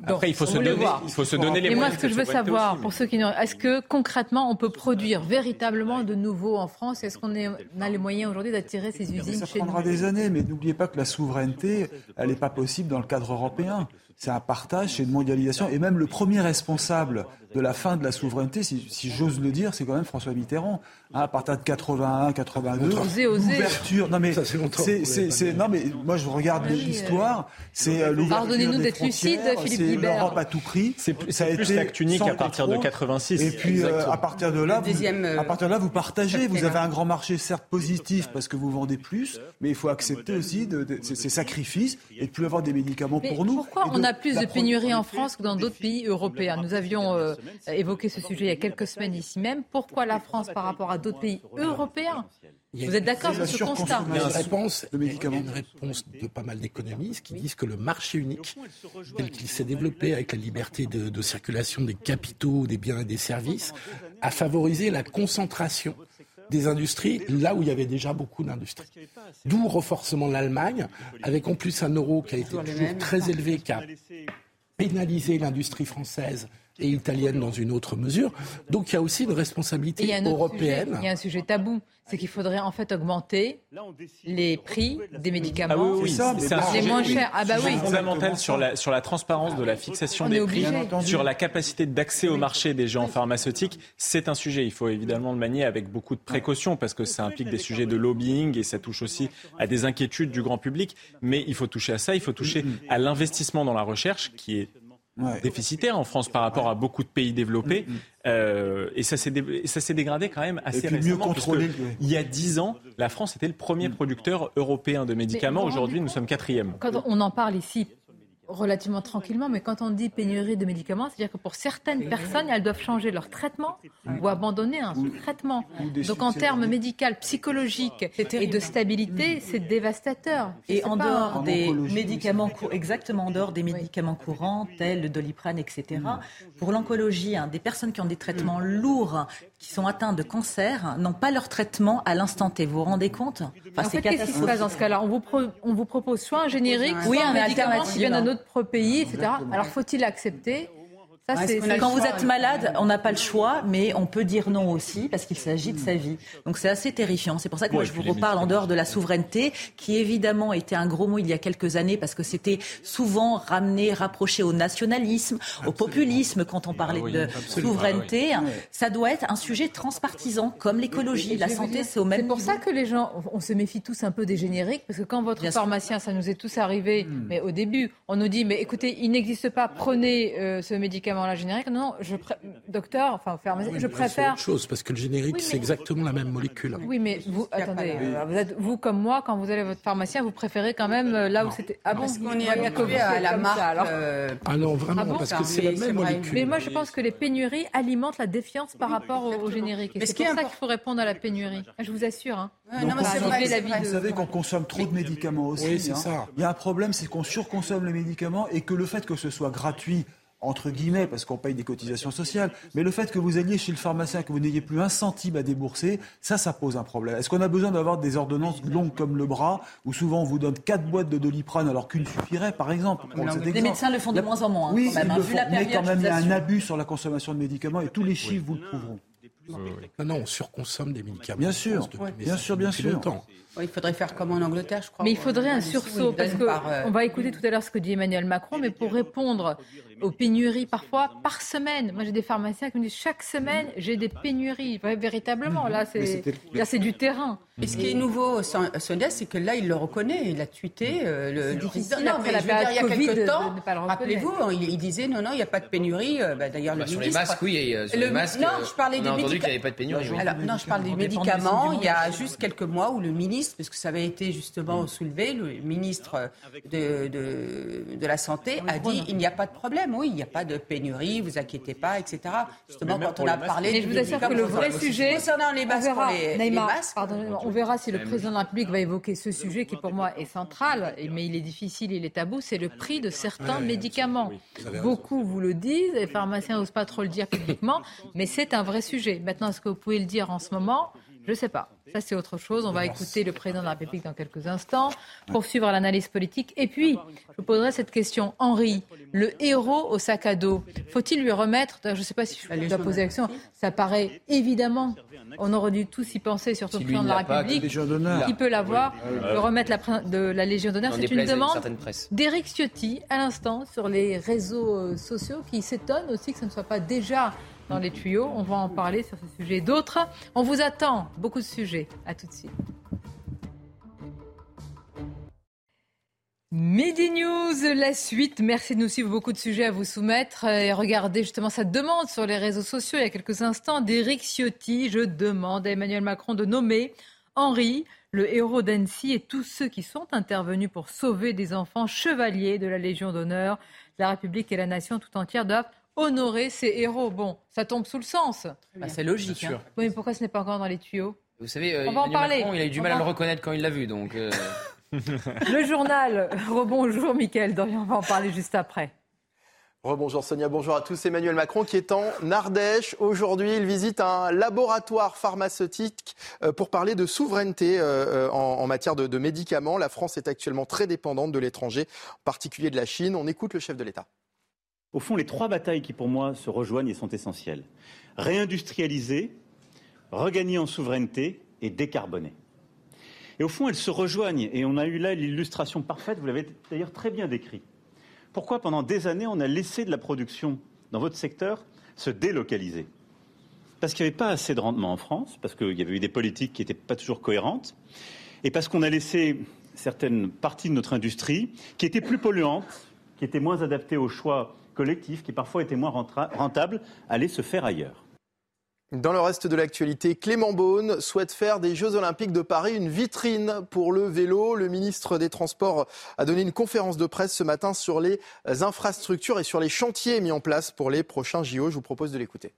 après, il faut, se donner, il faut se donner les Et moyens. moi, ce que je veux savoir, pour ceux qui n'ont, est-ce que concrètement, on peut produire véritablement de nouveau en France? Est-ce qu'on a les moyens aujourd'hui d'attirer ces usines Ça chez prendra nous des années, mais n'oubliez pas que la souveraineté, elle n'est pas possible dans le cadre européen. C'est un partage, c'est une mondialisation. Et même le premier responsable de la fin de la souveraineté, si, si j'ose le dire, c'est quand même François Mitterrand. Hein, à partir de 81, 82, Osez, osez. l'ouverture. Non mais Ça, c'est non mais moi je regarde Oui, l'histoire. C'est euh, l'ouverture Pardonnez-nous d'être lucide, Philippe c'est Guibert. l'Europe à tout prix. C'est plus, Ça a c'est plus été l'acte unique sans à partir de contrôle. 86. Et puis euh, Exactement. à partir de là, vous, Deuxième, euh, à partir de là, vous partagez. Vous avez un grand marché certes positif parce que vous vendez plus, mais il faut accepter aussi de, de- ces, ces sacrifices et de plus avoir des médicaments Mais pour nous. pourquoi on a plus de pénurie en France que dans d'autres pays européens? Nous avions euh, évoqué ce sujet il y a quelques semaines ici même. Pourquoi la France par rapport à d'autres pays européens. Vous êtes d'accord sur ce constat Il y a une réponse, de il y a médicaments. une réponse de pas mal d'économistes qui disent que le marché unique, tel qu'il s'est développé avec la liberté de, de circulation des capitaux, des biens et des services, a favorisé la concentration des industries là où il y avait déjà beaucoup d'industries. D'où le renforcement de l'Allemagne, avec en plus un euro qui a été Toujours très élevé, qui a pénalisé l'industrie française et italienne dans une autre mesure. Donc il y a aussi une Et il y responsabilité a un européenne. sujet, il y a un sujet tabou, c'est qu'il faudrait en fait augmenter les prix des Ah médicaments, oui, oui, ça, un bon, les sujet moins chers. Ah bah oui. fondamental sur la, sur la transparence de la fixation On des prix, sur la capacité d'accès au marché des géants pharmaceutiques. C'est un sujet. Il faut évidemment le manier avec beaucoup de précaution parce que ça implique des sujets de lobbying et ça touche aussi à des inquiétudes du grand public. Mais il faut toucher à ça, il faut toucher à l'investissement dans la recherche qui est Ouais. déficitaire en France par rapport à beaucoup de pays développés. Euh, et ça s'est dé- ça s'est dégradé quand même assez puis mieux récemment. oui. Il y a dix ans, la France était le premier producteur européen de médicaments. Aujourd'hui, nous sommes quatrième. Quand on en parle ici relativement tranquillement, mais quand on dit pénurie de médicaments, c'est-à-dire que pour certaines personnes, elles doivent changer leur traitement ou abandonner un traitement. Donc en termes d'année. médicaux, psychologiques et de stabilité, c'est dévastateur. Et en dehors en des médicaments courants, exactement en dehors des médicaments courants, tels le doliprane, etc. Pour l'oncologie, hein, des personnes qui ont des traitements lourds, qui sont atteintes de cancer, n'ont pas leur traitement à l'instant T. Vous vous rendez compte? Enfin, en fait, qu'est-ce qui se passe dans ce cas-là? On vous, pro- on vous propose soit un générique, Oui, soit un un médicament qui vient d'un autre pays, etc. Alors faut-il accepter Ça, c'est Quand vous êtes malade, on n'a pas le choix, mais on peut dire non aussi parce qu'il s'agit de sa vie. Donc c'est assez terrifiant. C'est pour ça que moi Ouais, je vous reparle en dehors de la souveraineté, qui évidemment était un gros mot il y a quelques années parce que c'était souvent ramené, rapproché au nationalisme, au populisme quand on parlait Ah oui, de absolument. souveraineté. Ça doit être un sujet transpartisan comme l'écologie, la santé, dire, c'est au même C'est pour niveau. ça que les gens, on se méfie tous un peu des génériques, parce que quand votre Bien sûr. pharmacien, ça nous est tous arrivé, mais au début, on nous dit, mais écoutez, il n'existe pas, prenez euh, ce médicament-là générique. Non, non, je pré- docteur, enfin pharmacien, je C'est préfère. autre chose, parce que le générique, Oui, c'est exactement la même molécule. Oui, mais vous, attendez, euh, vous, êtes, vous comme moi, quand vous allez à votre pharmacien, vous préférez quand même euh, là où c'était. Ah bon Parce qu'on est habitué à la marque. ça, alors. euh, Ah non, vraiment, Ah bon parce que c'est la même molécule. Mais moi, je pense que les pénuries alimentent la défiance par rapport au, au générique. Et Mais c'est pour ça qu'il faut répondre à la pénurie. Ah, Je vous assure. Hein. non, mais c'est vrai, la Vous savez qu'on consomme trop de médicaments aussi. Oui, c'est hein. ça. Il y a un problème, c'est qu'on surconsomme les médicaments et que le fait que ce soit gratuit, entre guillemets, parce qu'on paye des cotisations sociales, mais le fait que vous alliez chez le pharmacien, que vous n'ayez plus un centime à débourser, ça, ça pose un problème. Est-ce qu'on a besoin d'avoir des ordonnances longues comme le bras, où souvent on vous donne quatre boîtes de doliprane alors qu'une suffirait, par exemple Les exemple. médecins le font de moins en moins. hein, Oui, quand même, ils hein. le Vu font, la mais quand même, il y a un abus sur la consommation de médicaments et tous les chiffres vous le prouveront. Non, non, on surconsomme des médicaments. Bien en sûr, ouais. bien sûr, bien sûr. longtemps. Il faudrait faire comme en Angleterre, je crois. Mais il faudrait un sursaut, parce par, euh, on va écouter tout à l'heure ce que dit Emmanuel Macron, mais pour répondre aux pénuries parfois par semaine. Moi, j'ai des pharmaciens qui me disent chaque semaine, j'ai des pénuries. Véritablement, là, c'est là, c'est du terrain. Et ce qui est nouveau, Sonia, c'est que là, il le reconnaît. Il a tweeté euh, le, président. Non, mais la je veux dire, il y a quelques temps, rappelez-vous, il, disait non, non, il n'y a pas de pénurie. Euh, bah, d'ailleurs, le bah, sur ministre. les masques, oui. sur le, les masques, non, je parlais des médicaments. qu'il n'y avait pas de pénurie. Alors, non, je parle des médicaments. Il y a juste quelques mois où le ministre, parce que ça avait été justement soulevé, le ministre de, de, de la Santé a dit il n'y a pas de problème. Oui, il n'y a pas de pénurie, vous inquiétez pas, etc. Justement, quand on a parlé. Mais je vous assure que le vrai sujet. Concernant les masques, les, masques. on verra si le président de la République va évoquer ce sujet qui pour moi est central, mais il est difficile, il est tabou, c'est le prix de certains médicaments. Beaucoup vous le disent, les pharmaciens n'osent pas trop le dire publiquement, mais c'est un vrai sujet. Maintenant, est-ce que vous pouvez le dire en ce moment? Je ne sais pas. Ça, c'est autre chose. On va écouter le président de la République dans quelques instants, poursuivre l'analyse politique. Et puis, je vous poserai cette question. Henri, le héros au sac à dos, faut-il lui remettre, je ne sais pas si je dois poser l'action, ça paraît évidemment, on aurait dû tous y penser, surtout le président de la République, qui peut l'avoir, le remettre la, de la Légion d'honneur. C'est une demande d'Éric Ciotti, à l'instant, sur les réseaux euh, sociaux, qui s'étonne aussi que ce ne soit pas déjà dans les tuyaux. On va en parler sur ce sujet d'autres. On vous attend. Beaucoup de sujets. À tout de suite. Midi News, la suite. Merci de nous suivre. Beaucoup de sujets à vous soumettre. Et regardez justement cette demande sur les réseaux sociaux il y a quelques instants d'Éric Ciotti. Je demande à Emmanuel Macron de nommer Henri, le héros d'Annecy, et tous ceux qui sont intervenus pour sauver des enfants chevaliers de la Légion d'honneur. La République et la nation tout entière doivent honorer ces héros. Bon, ça tombe sous le sens. Bah, c'est logique. Hein. Oui, mais pourquoi ce n'est pas encore dans les tuyaux? Vous savez, euh, on va en parler. il a eu du mal à le reconnaître quand il l'a vu, donc. Euh. le journal. Rebonjour, Mickaël Dorian. On va en parler juste après. Rebonjour Sonia, bonjour à tous. Emmanuel Macron qui est en Ardèche. Aujourd'hui, il visite un laboratoire pharmaceutique euh, pour parler de souveraineté en matière de médicaments. La France est actuellement très dépendante de l'étranger, en particulier de la Chine. On écoute le chef de l'État. Au fond, les trois batailles qui, pour moi, se rejoignent et sont essentielles. Réindustrialiser, regagner en souveraineté et décarboner. Et au fond, elles se rejoignent. Et on a eu là l'illustration parfaite, vous l'avez d'ailleurs très bien décrit. Pourquoi pendant des années, on a laissé de la production dans votre secteur se délocaliser? Parce qu'il n'y avait pas assez de rendement en France, parce qu'il y avait eu des politiques qui n'étaient pas toujours cohérentes, et parce qu'on a laissé certaines parties de notre industrie qui étaient plus polluantes, qui étaient moins adaptées aux choix collectif qui parfois était moins rentable allait se faire ailleurs. Dans le reste de l'actualité, Clément Beaune souhaite faire des Jeux Olympiques de Paris une vitrine pour le vélo. Le ministre des Transports a donné une conférence de presse ce matin sur les infrastructures et sur les chantiers mis en place pour les prochains JO. Je vous propose de l'écouter.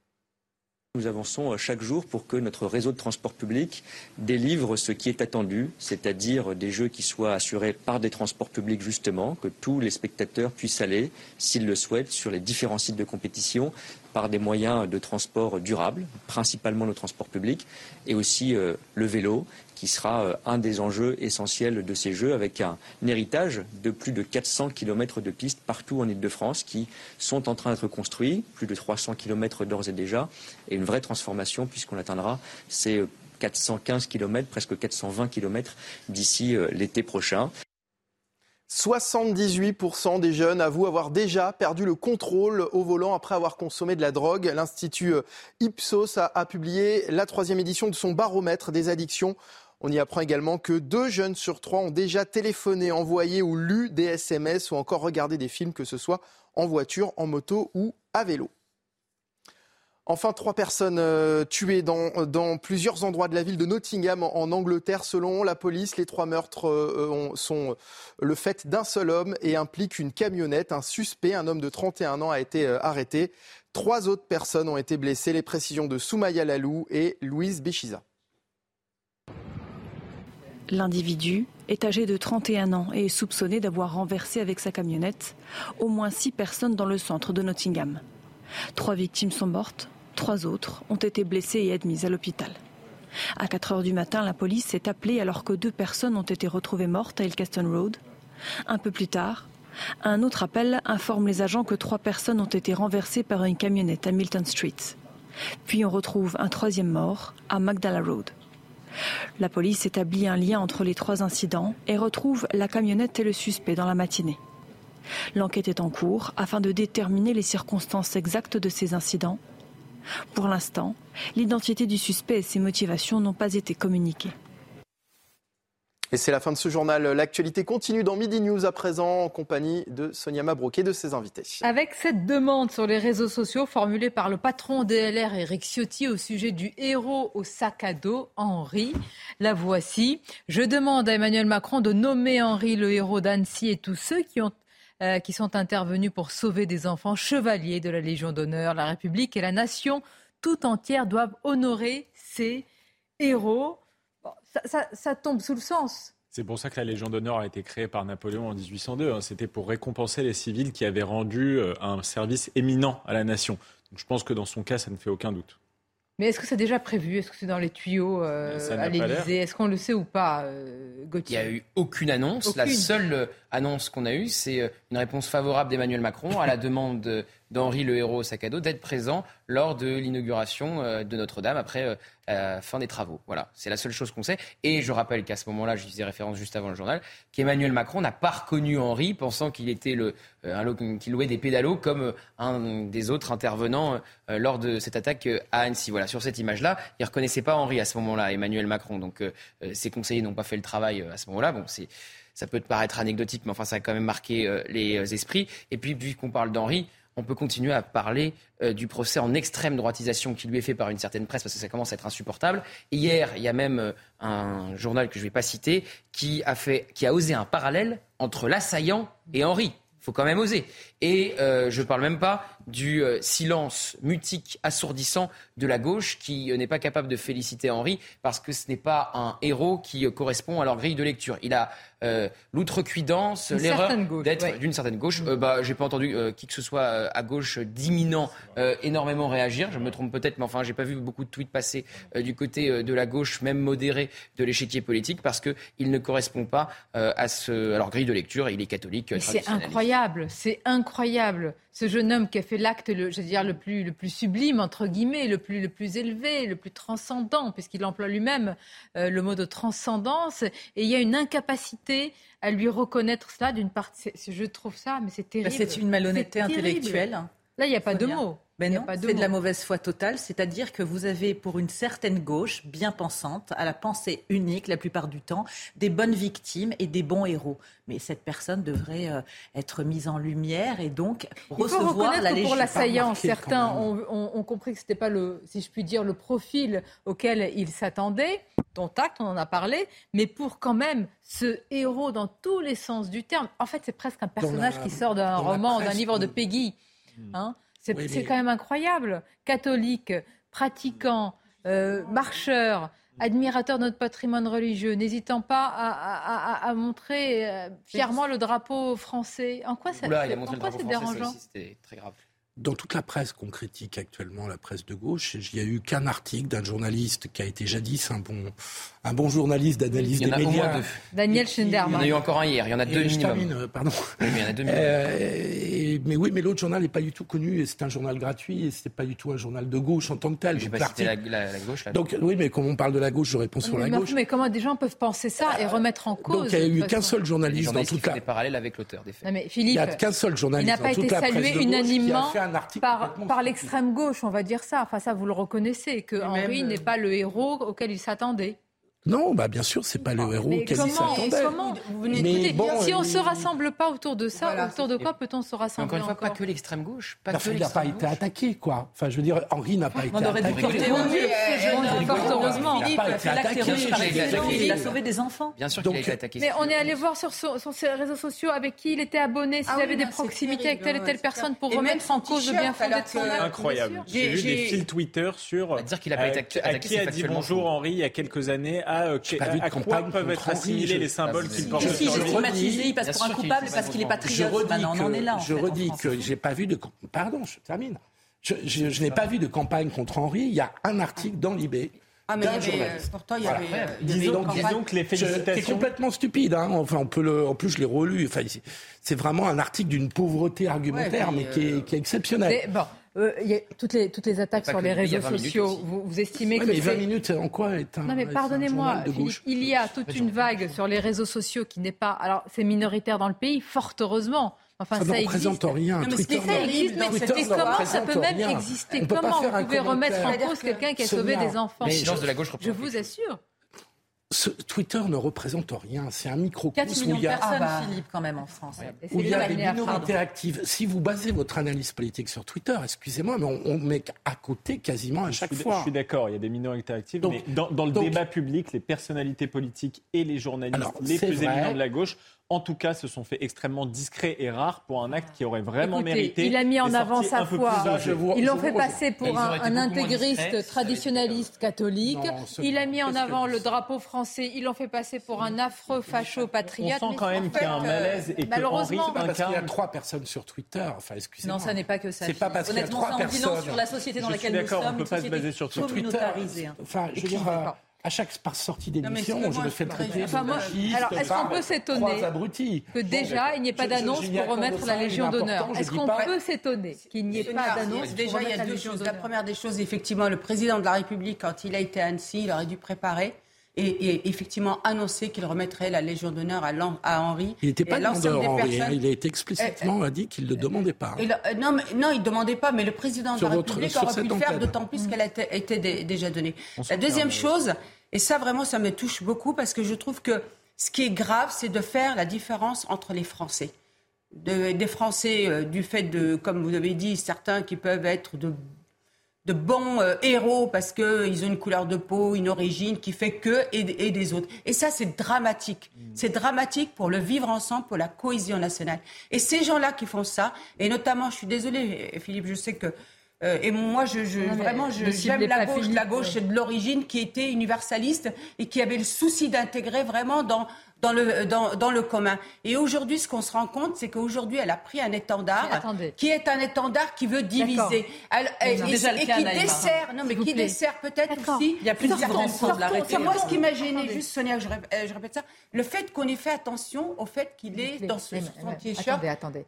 Nous avançons euh, chaque jour pour que notre réseau de transport public délivre ce qui est attendu, c'est-à-dire des jeux qui soient assurés par des transports publics justement, que tous les spectateurs puissent aller, s'ils le souhaitent, sur les différents sites de compétition par des moyens de transport durables, principalement le transport public, et aussi euh, le vélo, qui sera euh, un des enjeux essentiels de ces Jeux, avec un, héritage de plus de 400 km de pistes partout en Ile-de-France qui sont en train d'être construits, plus de 300 km d'ores et déjà, et une vraie transformation puisqu'on atteindra ces 415 km, presque 420 km d'ici euh, l'été prochain. 78% des jeunes avouent avoir déjà perdu le contrôle au volant après avoir consommé de la drogue. L'Institut euh, Ipsos a, publié la troisième édition de son baromètre des addictions on y apprend également que deux jeunes sur trois ont déjà téléphoné, envoyé ou lu des SMS ou encore regardé des films, que ce soit en voiture, en moto ou à vélo. Enfin, trois personnes euh, tuées dans, plusieurs endroits de la ville de Nottingham en, Angleterre. Selon la police, les trois meurtres euh, sont le fait d'un seul homme et impliquent une camionnette. Un suspect, un homme de 31 ans, a été euh, arrêté. Trois autres personnes ont été blessées. Les précisions de Soumaya Lalou et Louise Béchiza. L'individu est âgé de 31 ans et est soupçonné d'avoir renversé avec sa camionnette au moins six personnes dans le centre de Nottingham. Trois victimes sont mortes, trois autres ont été blessées et admises à l'hôpital. À 4 heures du matin, la police est appelée alors que deux personnes ont été retrouvées mortes à Ilkeston Road. Un peu plus tard, un autre appel informe les agents que trois personnes ont été renversées par une camionnette à Milton Street. Puis on retrouve un troisième mort à Magdala Road. La police établit un lien entre les trois incidents et retrouve la camionnette et le suspect dans la matinée. L'enquête est en cours afin de déterminer les circonstances exactes de ces incidents. Pour l'instant, l'identité du suspect et ses motivations n'ont pas été communiquées. Et c'est la fin de ce journal. L'actualité continue dans Midi News à présent en compagnie de Sonia Mabrouk et de ses invités. Avec cette demande sur les réseaux sociaux formulée par le patron DLR Eric Ciotti au sujet du héros au sac à dos, Henri, la voici. Je demande à Emmanuel Macron de nommer Henri le héros d'Annecy et tous ceux qui ont euh, qui sont intervenus pour sauver des enfants chevaliers de la Légion d'honneur. La République et la nation tout entière doivent honorer ces héros ça, tombe sous le sens. C'est pour ça que la Légion d'honneur a été créée par Napoléon en 1802. Hein. C'était pour récompenser les civils qui avaient rendu euh, un service éminent à la nation. Donc je pense que dans son cas, ça ne fait aucun doute. Mais est-ce que c'est déjà prévu? Est-ce que c'est dans les tuyaux euh, à l'Élysée? Est-ce qu'on le sait ou pas, euh, Gauthier? Il n'y a eu aucune annonce. La seule annonce qu'on a eue, c'est une réponse favorable d'Emmanuel Macron à la demande d'Henri le héros au sac à dos d'être présent lors de l'inauguration euh, de Notre-Dame après euh, fin des travaux. Voilà, c'est la seule chose qu'on sait. Et je rappelle qu'à ce moment-là, je faisais référence juste avant le journal, qu'Emmanuel Macron n'a pas reconnu Henri, pensant qu'il était le euh, qu'il louait des pédalos comme un des autres intervenants lors de cette attaque à Annecy. Voilà, sur cette image-là, il reconnaissait pas Henri à ce moment-là, Emmanuel Macron. Donc ses conseillers n'ont pas fait le travail à ce moment-là. Bon, c'est ça peut paraître anecdotique, mais enfin, ça a quand même marqué les esprits. Et puis, puisqu'on parle d'Henri, on peut continuer à parler euh, du procès en extrême droitisation qui lui est fait par une certaine presse parce que ça commence à être insupportable. Hier, il y a même euh, un journal que je ne vais pas citer qui a, fait, qui a osé un parallèle entre l'assaillant et Henri. Il faut quand même oser. Et euh, je ne parle même pas du silence mutique, assourdissant de la gauche qui n'est pas capable de féliciter Henri parce que ce n'est pas un héros qui correspond à leur grille de lecture. Il a euh, l'outrecuidance, l'erreur d'être d'une certaine gauche. Euh, bah, j'ai pas entendu euh, qui que ce soit à gauche d'imminent énormément réagir. Je me trompe peut-être, mais enfin, j'ai pas vu beaucoup de tweets passer du côté de la gauche, même modérée, de l'échiquier politique, parce que il ne correspond pas à ce, alors grille de lecture. Il est catholique. C'est incroyable, c'est incroyable. Ce jeune homme qui a fait l'acte, le, je veux dire, le plus, le plus sublime entre guillemets, le plus, le plus élevé, le plus transcendant, puisqu'il emploie lui-même le mot de transcendance. Et il y a une incapacité à lui reconnaître cela d'une part. Je trouve ça, mais c'est bah, terrible. c'est une malhonnêteté intellectuelle. Là, il n'y a pas de mots. Non, c'est de la mauvaise foi totale, c'est-à-dire que vous avez pour une certaine gauche bien pensante, à la pensée unique la plupart du temps, des bonnes victimes et des bons héros. Mais cette personne devrait euh, être mise en lumière et donc recevoir la que Pour l'assaillant, certains ont, compris que ce n'était pas le, si je puis dire, le profil auquel il s'attendait. Dont acte, on en a parlé, mais pour quand même ce héros dans tous les sens du terme. En fait, c'est presque un personnage qui sort d'un roman, d'un livre de Peggy. Hein c'est quand même incroyable. Catholique, pratiquant, euh, marcheur, admirateur de notre patrimoine religieux, n'hésitant pas à, montrer euh, fièrement le drapeau français. En quoi ça, en quoi c'est dérangeant C'était très grave dans toute la presse qu'on critique actuellement, la presse de gauche, il n'y a eu qu'un article d'un journaliste qui a été jadis un bon, un bon journaliste d'analyse des médias. Daniel Schinderman. Il y en a eu encore un hier, il y en a deux minimum. Termine, euh, pardon. Oui, mais il y en a deux euh, mais oui, mais l'autre journal n'est pas du tout connu et c'est un journal gratuit et c'est pas du tout un journal de gauche en tant que tel. J'ai pas cité la, la, gauche. Là. Donc oui, mais comme on parle de la gauche, je réponds sur la gauche. Mais comment des gens peuvent penser ça et remettre en cause Donc il n'y a eu qu'un seul journaliste dans toute la. des parallèles avec l'auteur des faits. mais Philippe, il n'y a qu'un seul journaliste dans toute la presse de gauche qui a été salué unanimement par par l'extrême gauche, on va dire ça. Enfin, ça, vous le reconnaissez, que Henri n'est pas le héros auquel il s'attendait. Non, bah bien sûr, c'est pas le héros auquel il s'attendait. Mais si on ne se rassemble pas autour de ça, autour de quoi peut-on se rassembler Encore une fois, pas que l'extrême gauche. Pas il n'a pas été attaqué, quoi. Enfin, je veux dire, Henri n'a pas été attaqué. Fort heureusement. Il a sauvé des enfants. Bien sûr qu'il a été attaqué. Mais on est allé voir sur ses réseaux sociaux avec qui il était abonné, s'il ah avait des proximités avec telle et telle personne pour remettre en cause le bien fondé de son Incroyable. J'ai vu des fils Twitter sur. Dire qu'il a pas été attaqué. Qui a dit bonjour Henri il y a quelques années à, euh, à quoi peuvent être assimilés les symboles qu'il porte si, sur lui. il passe pour un coupable parce qu'il n'est patriote. On est là. Je redis que j'ai pas vu de... Pardon, je termine. Je, n'ai pas vu de campagne contre Henri. Il y a un article dans l'IB ah, mais il y avait, pourtant, il y avait. Euh, disons, disons, que les félicitations. C'est complètement stupide. Hein. Enfin, on peut le. En plus, je l'ai relu. Enfin, c'est vraiment un article d'une pauvreté argumentaire, mais, qui, est, qui est exceptionnel. Bon, euh, il y a toutes les, toutes les attaques sur les réseaux sociaux. Vous, vous, estimez que. Mais 20 minutes, en quoi est un. Non, mais pardonnez-moi, il y a toute une vague sur les réseaux sociaux qui n'est pas. Alors, c'est minoritaire dans le pays, fort heureusement. Enfin, ça, ne représente rien. mais Twitter, ça existe, mais comment ça peut même exister Comment vous pouvez remettre en cause quelqu'un qui a sauvé des enfants? Je vous assure. Twitter ne représente rien. C'est un microcosme 4 millions de personnes, ah bah. Philippe, quand même, en France. Où il y a des minorités actives. Si vous basez votre analyse politique sur Twitter, excusez-moi, mais on, met à côté quasiment à chaque fois. Je suis d'accord, il y a des minorités actives, mais dans, le débat public, les personnalités politiques et les journalistes les plus éminents de la gauche en tout cas, se sont fait extrêmement discrets et rares pour un acte qui aurait vraiment mérité. Il a mis en avant sa foi. Ils l'ont fait passer pour un, intégriste traditionnaliste catholique. il a mis en avant le drapeau français. Ils l'ont fait passer pour un affreux facho patriote. On sent quand même qu'il y a un malaise et que Henri parce qu'il y a trois personnes sur Twitter. Enfin, excusez-moi. Non, ça n'est pas que ça. C'est pas parce qu'il y a trois personnes. sur la société dans laquelle nous sommes. On ne peut pas se baser sur Twitter. Enfin, je veux dire à chaque sortie d'émission, je me fais traiter enfin, moi, Alors, est-ce qu'on peut s'étonner que déjà, il n'y ait pas d'annonce pour remettre la Légion d'honneur. Est-ce qu'on peut s'étonner qu'il n'y ait pas d'annonce Déjà, il y a deux choses. La première des choses, effectivement, le président de la République, quand il a été à Annecy, il aurait dû préparer et, effectivement annoncer qu'il remettrait la Légion d'honneur à, à, Henri. Il n'était pas demandeur, Henri. Hein. il a été explicitement euh, dit qu'il ne le demandait pas. Euh, non, non, il ne demandait pas, mais le président de la République aurait pu le faire, d'autant plus qu'elle a été, déjà donnée. La deuxième chose, et ça vraiment, ça me touche beaucoup parce que je trouve que ce qui est grave, c'est de faire la différence entre les Français. des Français, euh, du fait de, comme vous avez dit, certains qui peuvent être de de bons euh, héros parce qu'ils ont une couleur de peau, une origine qui fait que et, des autres. Et ça, c'est dramatique. Mm. C'est dramatique pour le vivre ensemble, pour la cohésion nationale. Et ces gens-là qui font ça, et notamment, je suis désolée, Philippe, je sais que euh, et moi, je, je vraiment, j'aime la gauche, la gauche de l'origine qui était universaliste et qui avait le souci d'intégrer vraiment dans dans le, dans, dans le commun. Et aujourd'hui, ce qu'on se rend compte, c'est qu'aujourd'hui, elle a pris un étendard qui est un étendard qui veut diviser. et, qui dessert, non, mais qui dessert peut-être aussi. Il y a plusieurs façons de l'arrêter. Moi, ce qui m'a gêné, juste Sonia, je, euh, je, répète ça, le fait qu'on ait fait attention au fait qu'il est dans ce t-shirt,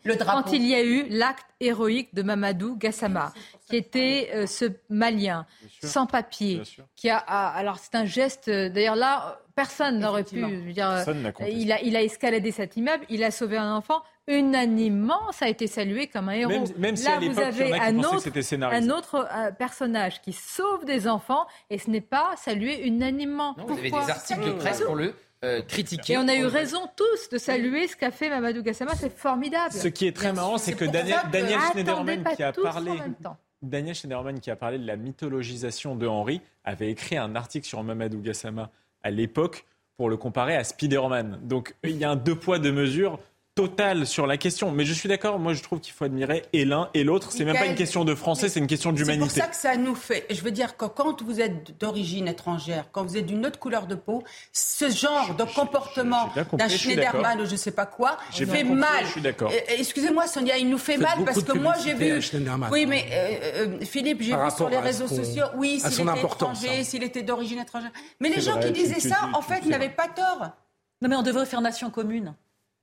le drapeau. Quand il y a eu l'acte héroïque de Mamadou Gassama, qui était euh, ce Malien, sans papier, qui a, alors c'est un geste, euh, d'ailleurs là, Personne n'aurait pu dire. il, a, il a escaladé cet immeuble, il a sauvé un enfant. Unanimement, ça a été salué comme un héros. Même, si Là, vous avez un autre, un autre euh, personnage qui sauve des enfants et ce n'est pas salué unanimement. vous avez des articles de presse pour le euh, critiquer. Et on a eu raison tous de saluer ce qu'a fait Mamadou Gassama, c'est formidable. Ce qui est très marrant, c'est que Daniel, Daniel Schneiderman qui a parlé. Daniel Schneiderman qui a parlé de la mythologisation de Henri avait écrit un article sur Mamadou Gassama à l'époque pour le comparer à Spider-Man. Donc il y a un deux poids, deux mesures total sur la question. Mais je suis d'accord, moi je trouve qu'il faut admirer et l'un et l'autre. C'est même pas une question de français, c'est une question d'humanité. C'est pour ça que ça nous fait. Je veux dire que quand vous êtes d'origine étrangère, quand vous êtes d'une autre couleur de peau, ce genre de comportement d'un Schneiderman ou je sais pas quoi fait mal. Excusez-moi Sonia, il nous fait mal parce que moi j'ai vu. Oui, mais euh, euh, Philippe, j'ai vu sur les réseaux sociaux, oui, s'il était étranger, s'il était d'origine étrangère. Mais les gens qui disaient ça, en fait, n'avaient pas tort. Non, mais on devrait faire nation commune.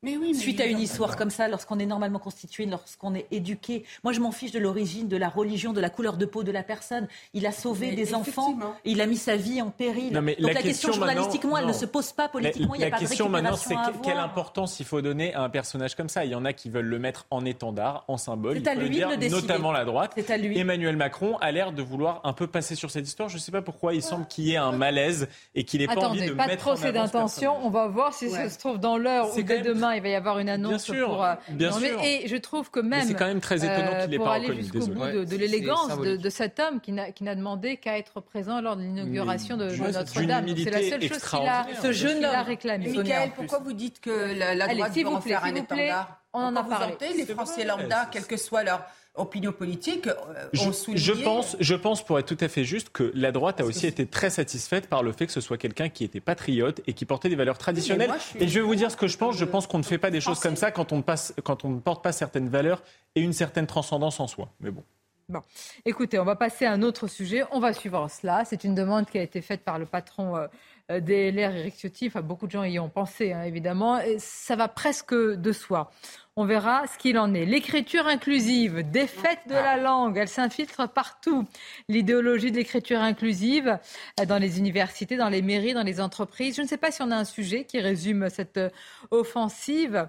Mais oui, Suite à une histoire comme ça, lorsqu'on est normalement constitué, lorsqu'on est éduqué. Moi, je m'en fiche de l'origine, de la religion, de la couleur de peau de la personne. Il a sauvé des enfants, il a mis sa vie en péril. Donc la, question, journalistiquement, elle ne se pose pas politiquement. La, question maintenant, c'est quelle importance il faut donner à un personnage comme ça? Il y en a qui veulent le mettre en étendard, en symbole. C'est à lui dire, de notamment la droite. À lui. Emmanuel Macron a l'air de vouloir un peu passer sur cette histoire. Je ne sais pas pourquoi. Il semble qu'il y ait un malaise et qu'il n'ait pas envie de pas mettre trop c'est d'intention. On va voir si ça se trouve dans l'heure ou dès demain il va y avoir une annonce pour. Euh, bien sûr. Et je trouve que même. C'est quand même très étonnant qu'il n'ait pas reconnu. Pour aller jusqu'au bout de, l'élégance de, cet homme qui n'a demandé qu'à être présent lors de l'inauguration de, Notre-Dame. C'est la seule chose qu'il a, ce jeune homme a réclamé. Michael, pourquoi vous dites que la, la droite veut en faire un étendard on en a parlé. Les Français lambda, quel que soit leur opinion politique, euh, ont souligné... Je pense, je pense, pour être tout à fait juste, que la droite a aussi été très satisfaite par le fait que ce soit quelqu'un qui était patriote et qui portait des valeurs traditionnelles. Et je vais vous dire ce que je pense. Je pense qu'on ne fait pas des choses comme ça quand on, passe, quand on ne porte pas certaines valeurs et une certaine transcendance en soi. Mais bon. Bon, écoutez, on va passer à un autre sujet. On va suivre cela. C'est une demande qui a été faite par le patron euh, DLR, Eric Ciotti. Enfin, beaucoup de gens y ont pensé, hein, évidemment. Ça va presque de soi. On verra ce qu'il en est. L'écriture inclusive, défaite de la langue, elle s'infiltre partout. L'idéologie de l'écriture inclusive euh, dans les universités, dans les mairies, dans les entreprises. Je ne sais pas si on a un sujet qui résume cette euh, offensive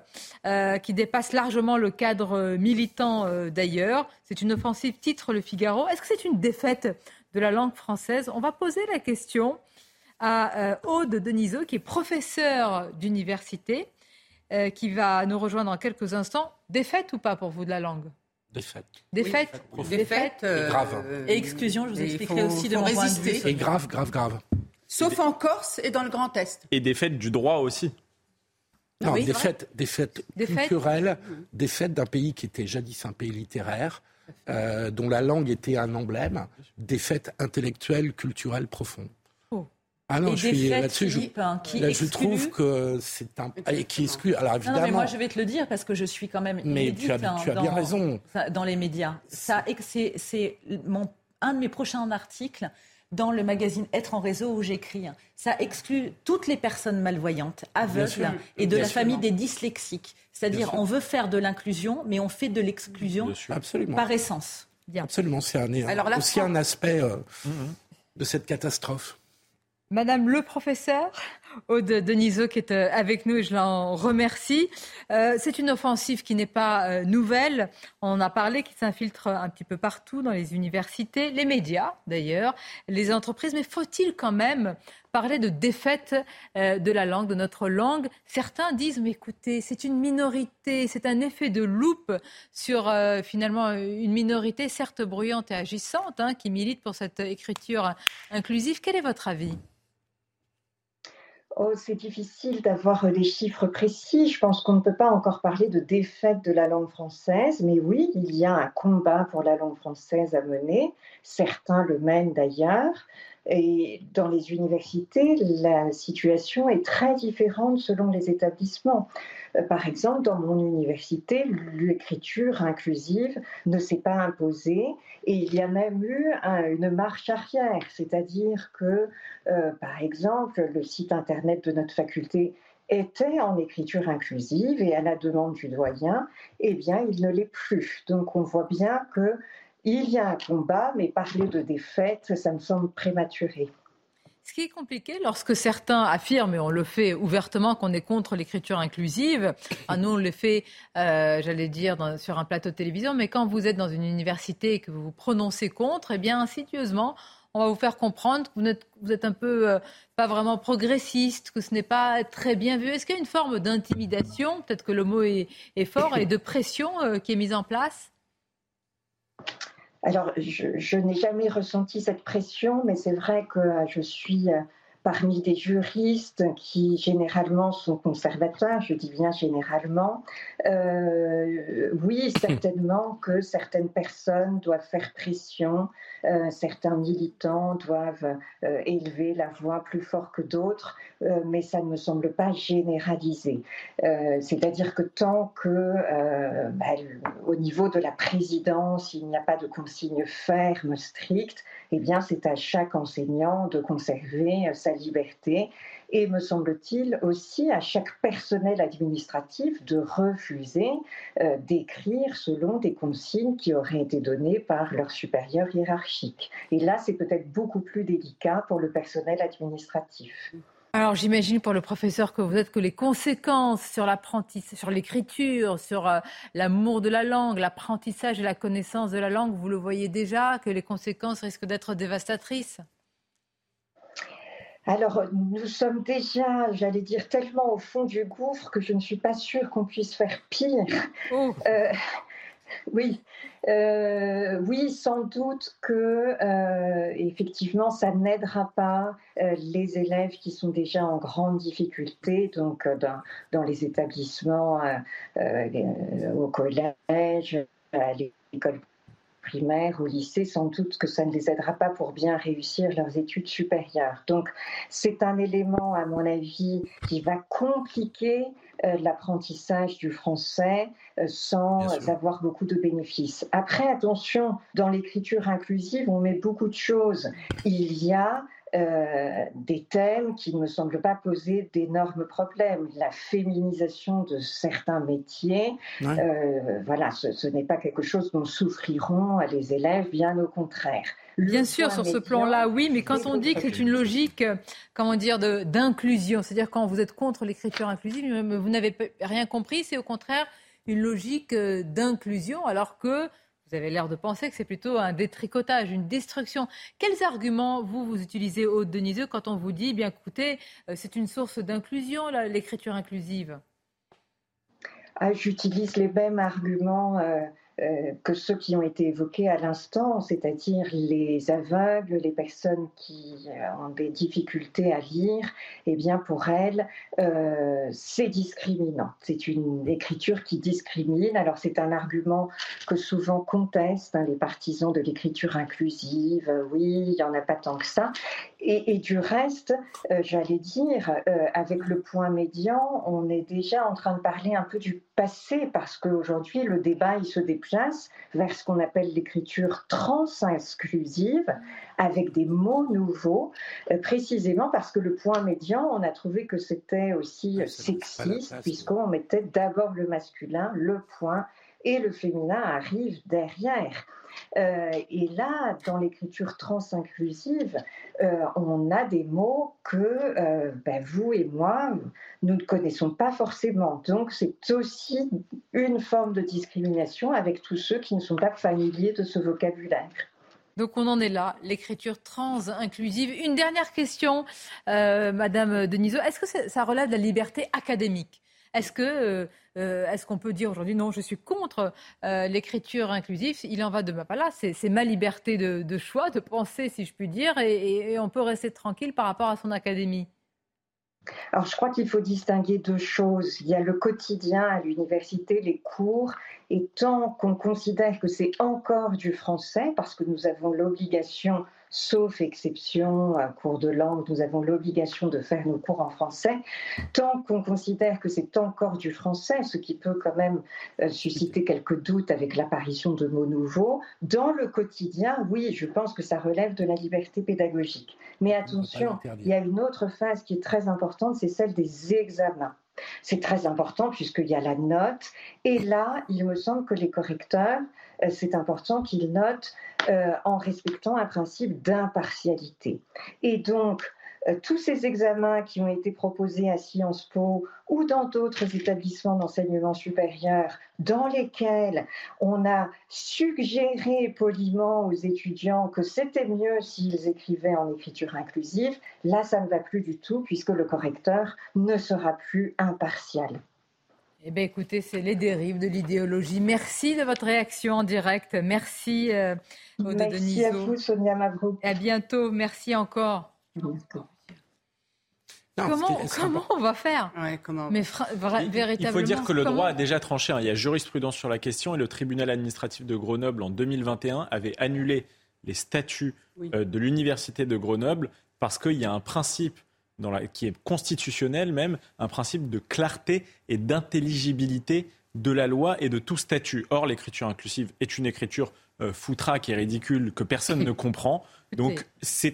qui dépasse largement le cadre militant d'ailleurs. C'est une offensive titre Le Figaro. Est-ce que c'est une défaite de la langue française? On va poser la question à Aude Denisot, qui est professeure d'université euh, qui va nous rejoindre dans quelques instants. Défaite ou pas pour vous de la langue? Défaite. Défaite Défaite. Euh, grave. Et exclusion, je vous expliquerai aussi de mon résister. Et grave, grave, grave. Sauf en Corse et dans le Grand Est. Et défaite du droit aussi. Non, oui, défaite, défaite culturelle, défaite d'un pays qui était jadis un pays littéraire, euh, dont la langue était un emblème, défaite intellectuelle, culturelle profonde. Ah non, je suis là-dessus. Je, hein, qui là, je trouve que c'est un qui exclut. Alors évidemment. Non, mais moi je vais te le dire parce que je suis quand même. Mais tu as, hein, tu as dans, bien raison. Dans les médias, ça c'est mon un de mes prochains articles dans le magazine Être en réseau où j'écris. Ça exclut toutes les personnes malvoyantes, aveugles et de la famille des dyslexiques. C'est-à-dire, on veut faire de l'inclusion, mais on fait de l'exclusion par essence. Bien. Absolument, c'est un, aussi un aspect euh, mhm. de cette catastrophe. Madame le professeur, Aude Denisot qui est euh, avec nous et je l'en remercie. Euh, c'est une offensive qui n'est pas euh, nouvelle. On en a parlé, qui s'infiltre un petit peu partout dans les universités, les médias d'ailleurs, les entreprises. Mais faut-il quand même parler de défaite de la langue, de notre langue? Certains disent, mais écoutez, c'est une minorité, c'est un effet de loupe sur finalement une minorité certes bruyante et agissante hein, qui milite pour cette écriture inclusive. Quel est votre avis? Oh, c'est difficile d'avoir des chiffres précis. Je pense qu'on ne peut pas encore parler de défaite de la langue française, mais oui, il y a un combat pour la langue française à mener. Certains le mènent d'ailleurs. Et dans les universités, la situation est très différente selon les établissements. Euh, par exemple, dans mon université, l'écriture inclusive ne s'est pas imposée et il y a même eu une marche arrière, c'est-à-dire que, euh, par exemple, le site internet de notre faculté était en écriture inclusive et à la demande du doyen, eh bien, il ne l'est plus. Donc, on voit bien que il y a un combat, mais parler de défaite, ça me semble prématuré. Ce qui est compliqué lorsque certains affirment, et on le fait ouvertement, qu'on est contre l'écriture inclusive, nous on le fait, euh, j'allais dire, sur un plateau de télévision, mais quand vous êtes dans une université et que vous vous prononcez contre, eh bien insidieusement, on va vous faire comprendre que vous êtes, vous êtes un peu euh, pas vraiment progressiste, que ce n'est pas très bien vu. Est-ce qu'il y a une forme d'intimidation, peut-être que le mot est, fort, et de pression euh, qui est mise en place? Alors, je, n'ai jamais ressenti cette pression, mais c'est vrai que euh, je suis euh, parmi des juristes qui généralement sont conservateurs, je dis bien généralement, euh, oui, certainement que certaines personnes doivent faire pression, euh, certains militants doivent euh, élever la voix plus fort que d'autres, mais ça ne me semble pas généralisé. C'est-à-dire que tant que bah, au niveau de la présidence, il n'y a pas de consignes fermes, strictes, eh bien c'est à chaque enseignant de conserver sa liberté et, me semble-t-il, aussi à chaque personnel administratif de refuser euh, d'écrire selon des consignes qui auraient été données par leur supérieur hiérarchique. Et là, c'est peut-être beaucoup plus délicat pour le personnel administratif. Alors j'imagine pour le professeur que vous êtes que les conséquences sur l'apprentissage, sur l'écriture, sur euh, l'amour de la langue, l'apprentissage et la connaissance de la langue, vous le voyez déjà, que les conséquences risquent d'être dévastatrices? Alors, nous sommes déjà, j'allais dire, tellement au fond du gouffre que je ne suis pas sûre qu'on puisse faire pire. Oh. Euh, oui, euh, oui, sans doute que euh, effectivement, ça n'aidera pas les élèves qui sont déjà en grande difficulté, donc dans, dans, les établissements, au collège, à l'école primaire, au lycée, sans doute que ça ne les aidera pas pour bien réussir leurs études supérieures. Donc c'est un élément, à mon avis, qui va compliquer euh, l'apprentissage du français euh, sans avoir beaucoup de bénéfices. Après, attention, dans l'écriture inclusive, on met beaucoup de choses. Il y a euh, des thèmes qui ne me semblent pas poser d'énormes problèmes. La féminisation de certains métiers, euh, voilà, ce, n'est pas quelque chose dont souffriront les élèves, bien au contraire. Bien sûr, sur ce plan-là, oui, mais quand on dit que c'est une logique, comment dire, d'inclusion, c'est-à-dire quand vous êtes contre l'écriture inclusive, vous n'avez rien compris, c'est au contraire une logique euh, d'inclusion, alors que vous avez l'air de penser que c'est plutôt un détricotage, une destruction. Quels arguments vous vous utilisez, Aude Deniseux, quand on vous dit, bien écoutez, euh, c'est une source d'inclusion, l'écriture inclusive? Ah, J'utilise les mêmes arguments. Euh, que ceux qui ont été évoqués à l'instant, c'est-à-dire les aveugles, les personnes qui euh, ont des difficultés à lire, eh bien pour elles, euh, c'est discriminant. C'est une écriture qui discrimine. Alors c'est un argument que souvent contestent hein, les partisans de l'écriture inclusive. Oui, il n'y en a pas tant que ça. Et, du reste, j'allais dire, avec le point médian, on est déjà en train de parler un peu du passé parce qu'aujourd'hui, le débat, il se déplace vers ce qu'on appelle l'écriture trans-inclusive, avec des mots nouveaux, euh, précisément parce que le point médian, on a trouvé que c'était aussi sexiste, puisqu'on mettait d'abord le masculin, le point, et le féminin arrive derrière. Euh, et là, dans l'écriture trans-inclusive, euh, on a des mots que euh, ben, vous et moi, nous ne connaissons pas forcément. Donc, c'est aussi une forme de discrimination avec tous ceux qui ne sont pas familiers de ce vocabulaire. Donc on en est là, l'écriture trans-inclusive. Une dernière question, Madame Denisot. Est-ce que ça relève de la liberté académique? Est-ce que euh, euh, est-ce qu'on peut dire aujourd'hui non, je suis contre euh, l'écriture inclusive Il en va de ma pas là. C'est ma liberté de, choix, de penser, si je puis dire, et, on peut rester tranquille par rapport à son académie. Alors, je crois qu'il faut distinguer deux choses. Il y a le quotidien à l'université, les cours, et tant qu'on considère que c'est encore du français, parce que nous avons l'obligation sauf exception, cours de langue, nous avons l'obligation de faire nos cours en français. Tant qu'on considère que c'est encore du français, ce qui peut quand même euh, susciter quelques doutes avec l'apparition de mots nouveaux, dans le quotidien, oui, je pense que ça relève de la liberté pédagogique. Mais attention, il y a une autre phase qui est très importante, c'est celle des examens. C'est très important puisqu'il y a la note. Et là, il me semble que les correcteurs, euh, c'est important qu'ils notent euh, en respectant un principe d'impartialité. Et donc, tous ces examens qui ont été proposés à Sciences Po ou dans d'autres établissements d'enseignement supérieur, dans lesquels on a suggéré poliment aux étudiants que c'était mieux s'ils écrivaient en écriture inclusive, là, ça ne va plus du tout puisque le correcteur ne sera plus impartial. Eh bien, écoutez, c'est les dérives de l'idéologie. Merci de votre réaction en direct. Merci, euh, Merci à vous, Sonia Mavrouk. à bientôt. Merci encore. Comment, comment on va faire Mais véritablement, il faut dire que le droit a déjà tranché. Hein. Il y a jurisprudence sur la question et le tribunal administratif de Grenoble en 2021 avait annulé les statuts euh, de l'université de Grenoble parce qu'il y a un principe qui est constitutionnel même, un principe de clarté et d'intelligibilité de la loi et de tout statut. Or, l'écriture inclusive est une écriture euh, foutraque et ridicule que personne ne comprend. Donc, c'est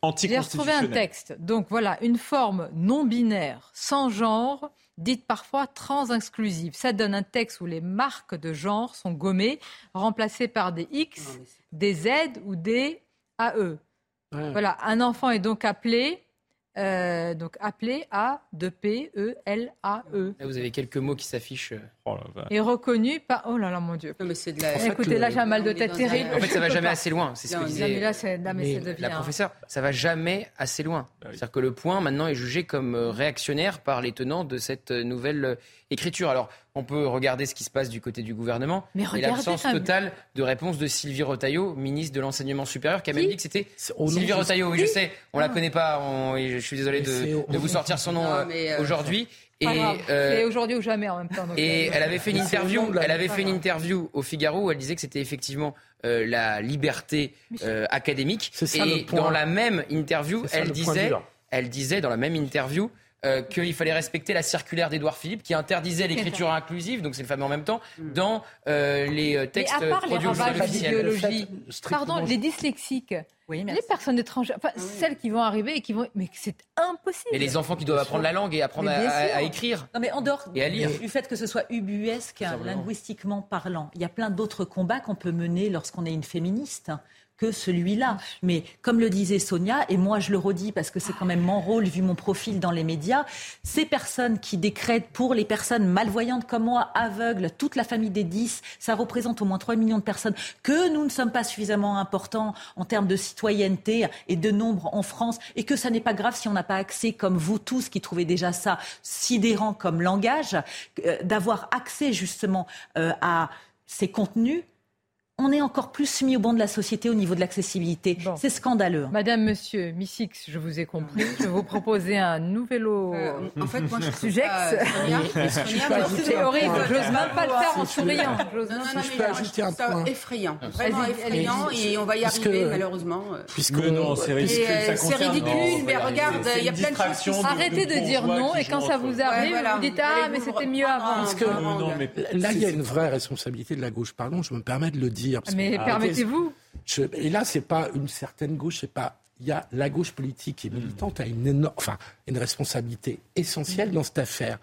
anticonstitutionnel. J'ai retrouvé un texte. Donc, voilà, une forme non binaire, sans genre, dite parfois trans-inclusive. Ça donne un texte où les marques de genre sont gommées, remplacées par des X, des Z ou des AE. Voilà, un enfant est donc appelé euh, donc appelé A de P E L A E. vous avez quelques mots qui s'affichent. Euh. Oh et reconnu par oh là là mon dieu. mais c'est de la... Écoutez là j'ai un mal de tête terrible. En fait ça va jamais assez loin. C'est ce que disait. la professeure. Ça va jamais assez loin. Bah C'est-à-dire que le point maintenant est jugé comme euh, réactionnaire par les tenants de cette nouvelle écriture. Alors on peut regarder ce qui se passe du côté du gouvernement. Mais et l'absence totale de réponse de Sylvie Retailleau, ministre de l'enseignement supérieur, qui a même dit que c'était Sylvie Retailleau. Oui, je sais, on la ah. connaît pas. je suis désolé de, vous sortir son nom euh, euh, aujourd'hui. Et euh, aujourd'hui ou jamais en même temps. et elle avait fait une interview. Elle avait fait une interview au Figaro où elle disait que c'était effectivement la liberté académique. et dans la même interview, elle disait, elle disait dans la même interview euh, qu'il fallait respecter la circulaire d'Édouard Philippe qui interdisait l'écriture inclusive, donc c'est le fameux en même temps, mm. dans euh, les textes Mais à part les ravages d'idéologie, pardon, les dyslexiques, les personnes étrangères, enfin, celles qui vont arriver et qui vont, mais c'est impossible. Et les enfants qui doivent apprendre la langue et apprendre à, écrire. Non mais en dehors et à lire. du fait que ce soit ubuesque, linguistiquement parlant, il y a plein d'autres combats qu'on peut mener lorsqu'on est une féministe que celui-là. Mais comme le disait Sonia, et moi je le redis parce que c'est quand même mon rôle vu mon profil dans les médias, ces personnes qui décrètent pour les personnes malvoyantes comme moi, aveugles, toute la famille des 10, ça représente au moins 3 millions de personnes, que nous ne sommes pas suffisamment importants en termes de citoyenneté et de nombre en France, et que ça n'est pas grave si on n'a pas accès, comme vous tous qui trouvez déjà ça sidérant comme langage, euh, d'avoir accès justement euh, à ces contenus on est encore plus mis au banc de la société au niveau de l'accessibilité. C'est scandaleux. Madame, monsieur, Missix, je vous ai compris. Je vais vous proposer un nouvel euh, en fait, moi, je sujet. C'est horrible. J'ose même pas le faire en souriant. Non, non, non, je peux ajouter un point. effrayant. Vraiment effrayant. Et on va y arriver, malheureusement. Puisque non, c'est ridicule. C'est ridicule, mais regarde, il y a plein de choses. Arrêtez de dire non. Et quand ça vous arrive, vous dites Ah, mais c'était mieux avant. Là, il y a une vraie responsabilité de la gauche. Pardon, je me permets de le dire mais permettez-vous. Et là, c'est pas une certaine gauche, c'est pas. Il y a la gauche politique et militante a une énorme, enfin, une responsabilité essentielle dans cette affaire.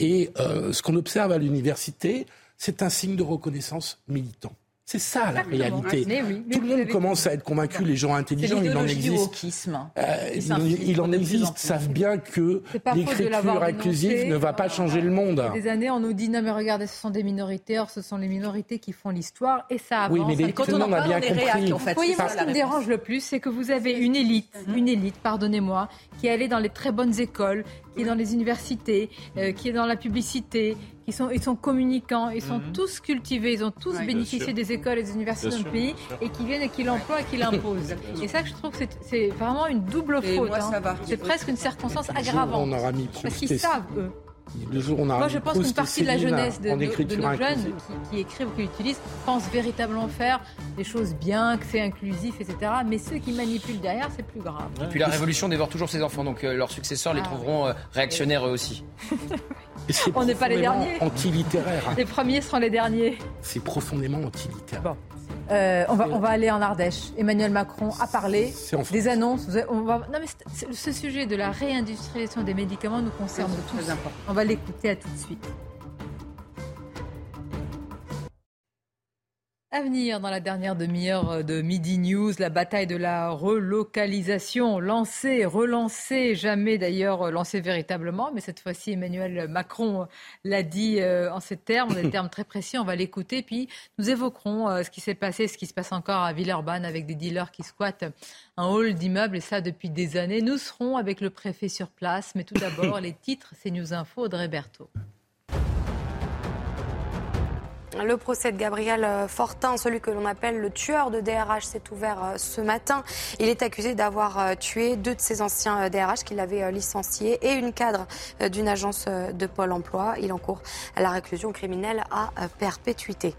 Et euh, ce qu'on observe à l'université, c'est un signe de reconnaissance militant. C'est ça la réalité. Tout le monde commence à être convaincu, les gens intelligents, il en existe. Euh, il, en existe, savent bien que l'écriture inclusive ne va pas changer le monde. Des années, on nous dit non mais regardez, ce sont des minorités, or ce sont les minorités qui font l'histoire et ça avance. Oui, mais les, tout le monde a bien compris. En fait, voyez, moi, ce qui me dérange le plus, c'est que vous avez une élite, mhm. une élite, pardonnez-moi, qui est allée dans les très bonnes écoles, qui est dans les universités, euh, qui est dans la publicité, ils sont, ils sont communicants, ils sont mhm. tous cultivés, ils ont tous bénéficié des écoles et des universités dans le pays et qui viennent et qui l'emploient et qui l'imposent. et ça, je trouve que c'est vraiment une double faute. Hein. C'est presque une circonstance aggravante. parce qu'ils savent, eux. Moi, je pense qu'une partie de la jeunesse de, de, nos jeunes qui, écrivent ou qui utilisent pensent véritablement faire des choses bien, que c'est inclusif, etc. Mais ceux qui manipulent derrière, c'est plus grave. Et puis la révolution dévore toujours ses enfants, donc euh, leurs successeurs les ah. trouveront euh, réactionnaires eux aussi. On n'est pas les derniers. Antilittéraire. Les premiers seront les derniers. C'est profondément antilittéraire. Bon. Euh, on, va, on va aller en Ardèche. Emmanuel Macron a parlé des annonces. On va, non mais ce sujet de la réindustrialisation des médicaments nous concerne tous. On va l'écouter à tout de suite. À venir dans la dernière demi-heure de Midi News, la bataille de la relocalisation, lancée, relancée, jamais d'ailleurs lancée véritablement, mais cette fois-ci Emmanuel Macron l'a dit euh, en ces termes, des termes très précis, on va l'écouter, puis nous évoquerons euh, ce qui s'est passé, ce qui se passe encore à Villeurbanne avec des dealers qui squattent un hall d'immeubles, et ça depuis des années. Nous serons avec le préfet sur place, mais tout d'abord les titres, c'est News Info, Audrey Berthaud. Le procès de Gabriel euh, Fortin, celui que l'on appelle le tueur de DRH, s'est ouvert euh, ce matin. Il est accusé d'avoir euh, tué deux de ses anciens DRH qu'il avait licenciés et une cadre d'une agence de Pôle emploi. Il encourt la réclusion criminelle à perpétuité.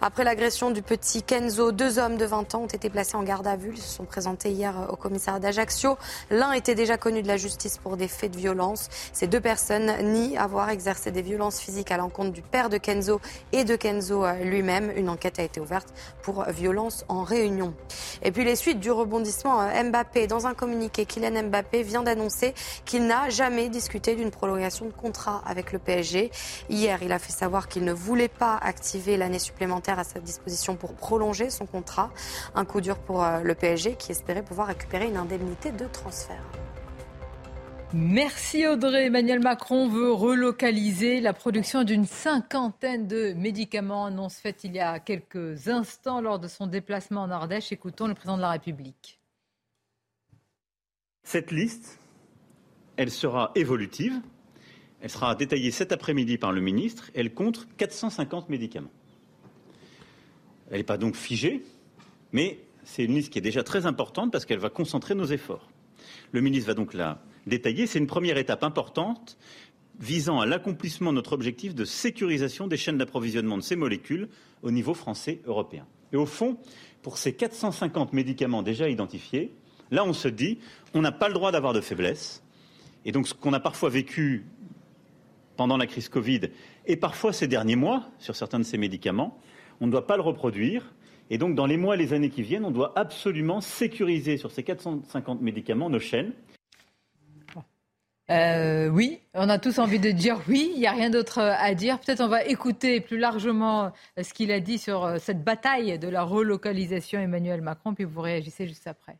Après l'agression du petit Kenzo, deux hommes de 20 ans ont été placés en garde à vue. Ils se sont présentés hier au commissariat d'Ajaccio. L'un était déjà connu de la justice pour des faits de violence. Ces deux personnes nient avoir exercé des violences physiques à l'encontre du père de Kenzo et de Kenzo lui-même. Une enquête a été ouverte pour violence en réunion. Et puis les suites du rebondissement euh, Mbappé. Dans un communiqué, Kylian Mbappé vient d'annoncer qu'il n'a jamais discuté d'une prolongation de contrat avec le PSG. Hier, il a fait savoir qu'il ne voulait pas activer l'année supplémentaire à sa disposition pour prolonger son contrat. Un coup dur pour euh, le PSG qui espérait pouvoir récupérer une indemnité de transfert. Merci Audrey. Emmanuel Macron veut relocaliser la production d'une cinquantaine de médicaments. Annonce faite il y a quelques instants lors de son déplacement en Ardèche. Écoutons le président de la République. Cette liste, elle sera évolutive. Elle sera détaillée cet après-midi par le ministre. Elle compte 450 médicaments. Elle n'est pas donc figée, mais c'est une liste qui est déjà très importante parce qu'elle va concentrer nos efforts. Le ministre va donc la détaillé. C'est une première étape importante visant à l'accomplissement de notre objectif de sécurisation des chaînes d'approvisionnement de ces molécules au niveau français européen. Et au fond, pour ces 450 médicaments déjà identifiés, là on se dit on n'a pas le droit d'avoir de faiblesse Et donc ce qu'on a parfois vécu pendant la crise Covid et parfois ces derniers mois sur certains de ces médicaments, on ne doit pas le reproduire. Et donc dans les mois et les années qui viennent, on doit absolument sécuriser sur ces 450 médicaments nos chaînes. Euh, oui, on a tous envie de dire oui, il n'y a rien d'autre à dire. Peut-être on va écouter plus largement euh, ce qu'il a dit sur euh, cette bataille de la relocalisation Emmanuel Macron, puis vous réagissez juste après.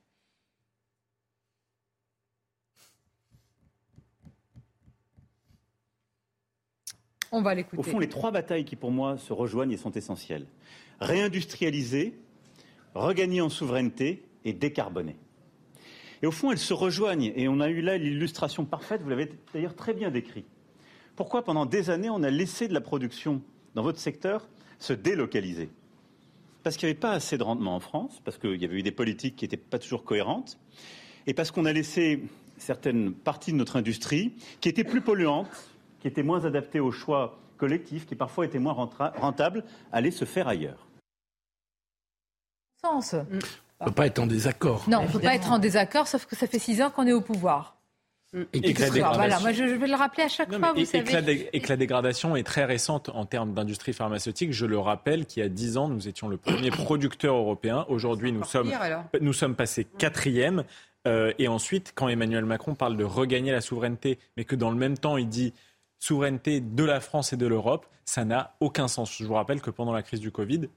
On va l'écouter. Au fond, les trois batailles qui pour moi se rejoignent et sont essentielles. Réindustrialiser, regagner en souveraineté et décarboner. Et au fond, elles se rejoignent. Et on a eu là l'illustration parfaite, vous l'avez d'ailleurs très bien décrit. Pourquoi pendant des années on a laissé de la production dans votre secteur se délocaliser? Parce qu'il n'y avait pas assez de rendement en France, parce qu'il y avait eu des politiques qui n'étaient pas toujours cohérentes, et parce qu'on a laissé certaines parties de notre industrie qui étaient plus polluantes, qui étaient moins adaptées aux choix collectifs, qui parfois étaient moins rentables, aller se faire ailleurs. Sens. On ne peut pas être en désaccord. Non, on ne peut pas être en désaccord, sauf que ça fait six ans qu'on est au pouvoir. Et, que la voilà, moi je, vais le rappeler à chaque fois, vous savez. Que la, et que la dégradation est très récente en termes d'industrie pharmaceutique. Je le rappelle qu'il y a dix ans, nous étions le premier producteur européen. Aujourd'hui, nous sommes, nous sommes passés quatrième. Euh, et ensuite, quand Emmanuel Macron parle de regagner la souveraineté, mais que dans le même temps, il dit souveraineté de la France et de l'Europe, ça n'a aucun sens. Je vous rappelle que pendant la crise du Covid,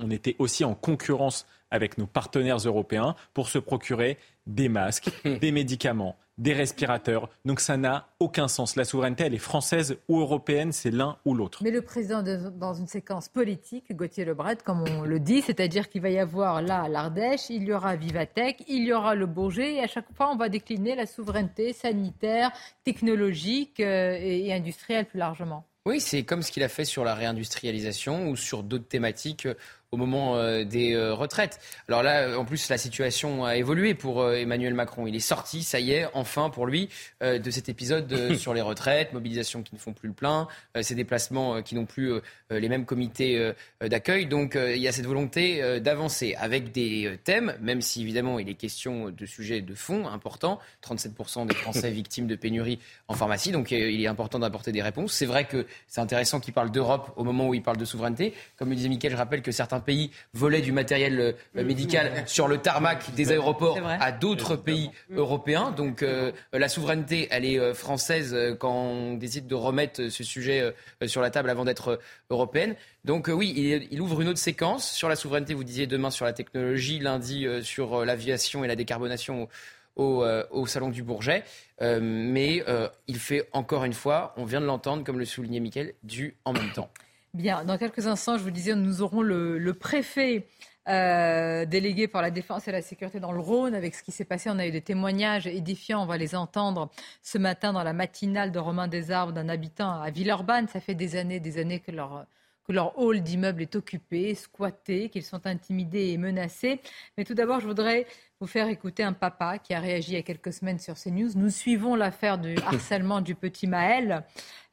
on était aussi en concurrence avec nos partenaires européens pour se procurer des masques, des médicaments, des respirateurs. Donc ça n'a aucun sens. La souveraineté, elle est française ou européenne, c'est l'un ou l'autre. Mais le président, dans une séquence politique, Gauthier Lebret, comme on le dit, c'est-à-dire qu'il va y avoir là l'Ardèche, il y aura Vivatech, il y aura le Bourget, et à chaque fois, on va décliner la souveraineté sanitaire, technologique euh, et industrielle plus largement. Oui, c'est comme ce qu'il a fait sur la réindustrialisation ou sur d'autres thématiques euh, au moment euh, des euh, retraites. Alors là, en plus, la situation a évolué pour euh, Emmanuel Macron. Il est sorti, ça y est, enfin pour lui, de cet épisode sur les retraites, mobilisation qui ne font plus le plein, ces déplacements qui n'ont plus les mêmes comités d'accueil. Donc il y a cette volonté d'avancer avec des thèmes, même si évidemment il est question de sujets de fond importants. 37% des Français victimes de pénurie en pharmacie, donc il est important d'apporter des réponses. C'est vrai que c'est intéressant qu'il parle d'Europe au moment où il parle de souveraineté. Comme le disait Mickaël, je rappelle que certains pays volaient du matériel euh, mm. médical sur le tarmac des aéroports à d'autres pays européens. Donc euh, la souveraineté, elle est euh, française quand on décide de remettre ce sujet sur la table avant d'être européenne. Donc oui, il, ouvre une autre séquence sur la souveraineté. Vous disiez demain sur la technologie, lundi sur l'aviation et la décarbonation. Au, Salon du Bourget. mais il fait encore une fois, on vient de l'entendre, comme le soulignait Mickaël, du en même temps. Bien, dans quelques instants, je vous disais, nous aurons le, préfet euh, délégué par la défense et la sécurité dans le Rhône. Avec ce qui s'est passé, on a eu des témoignages édifiants. On va les entendre ce matin dans la matinale de Romain Desarbres d'un habitant à Villeurbanne. Ça fait des années, des années que leur leur hall d'immeuble est occupé, squatté, qu'ils sont intimidés et menacés. Mais tout d'abord, je voudrais vous faire écouter un papa qui a réagi il y a quelques semaines sur CNews. Nous suivons l'affaire du harcèlement du petit Maël.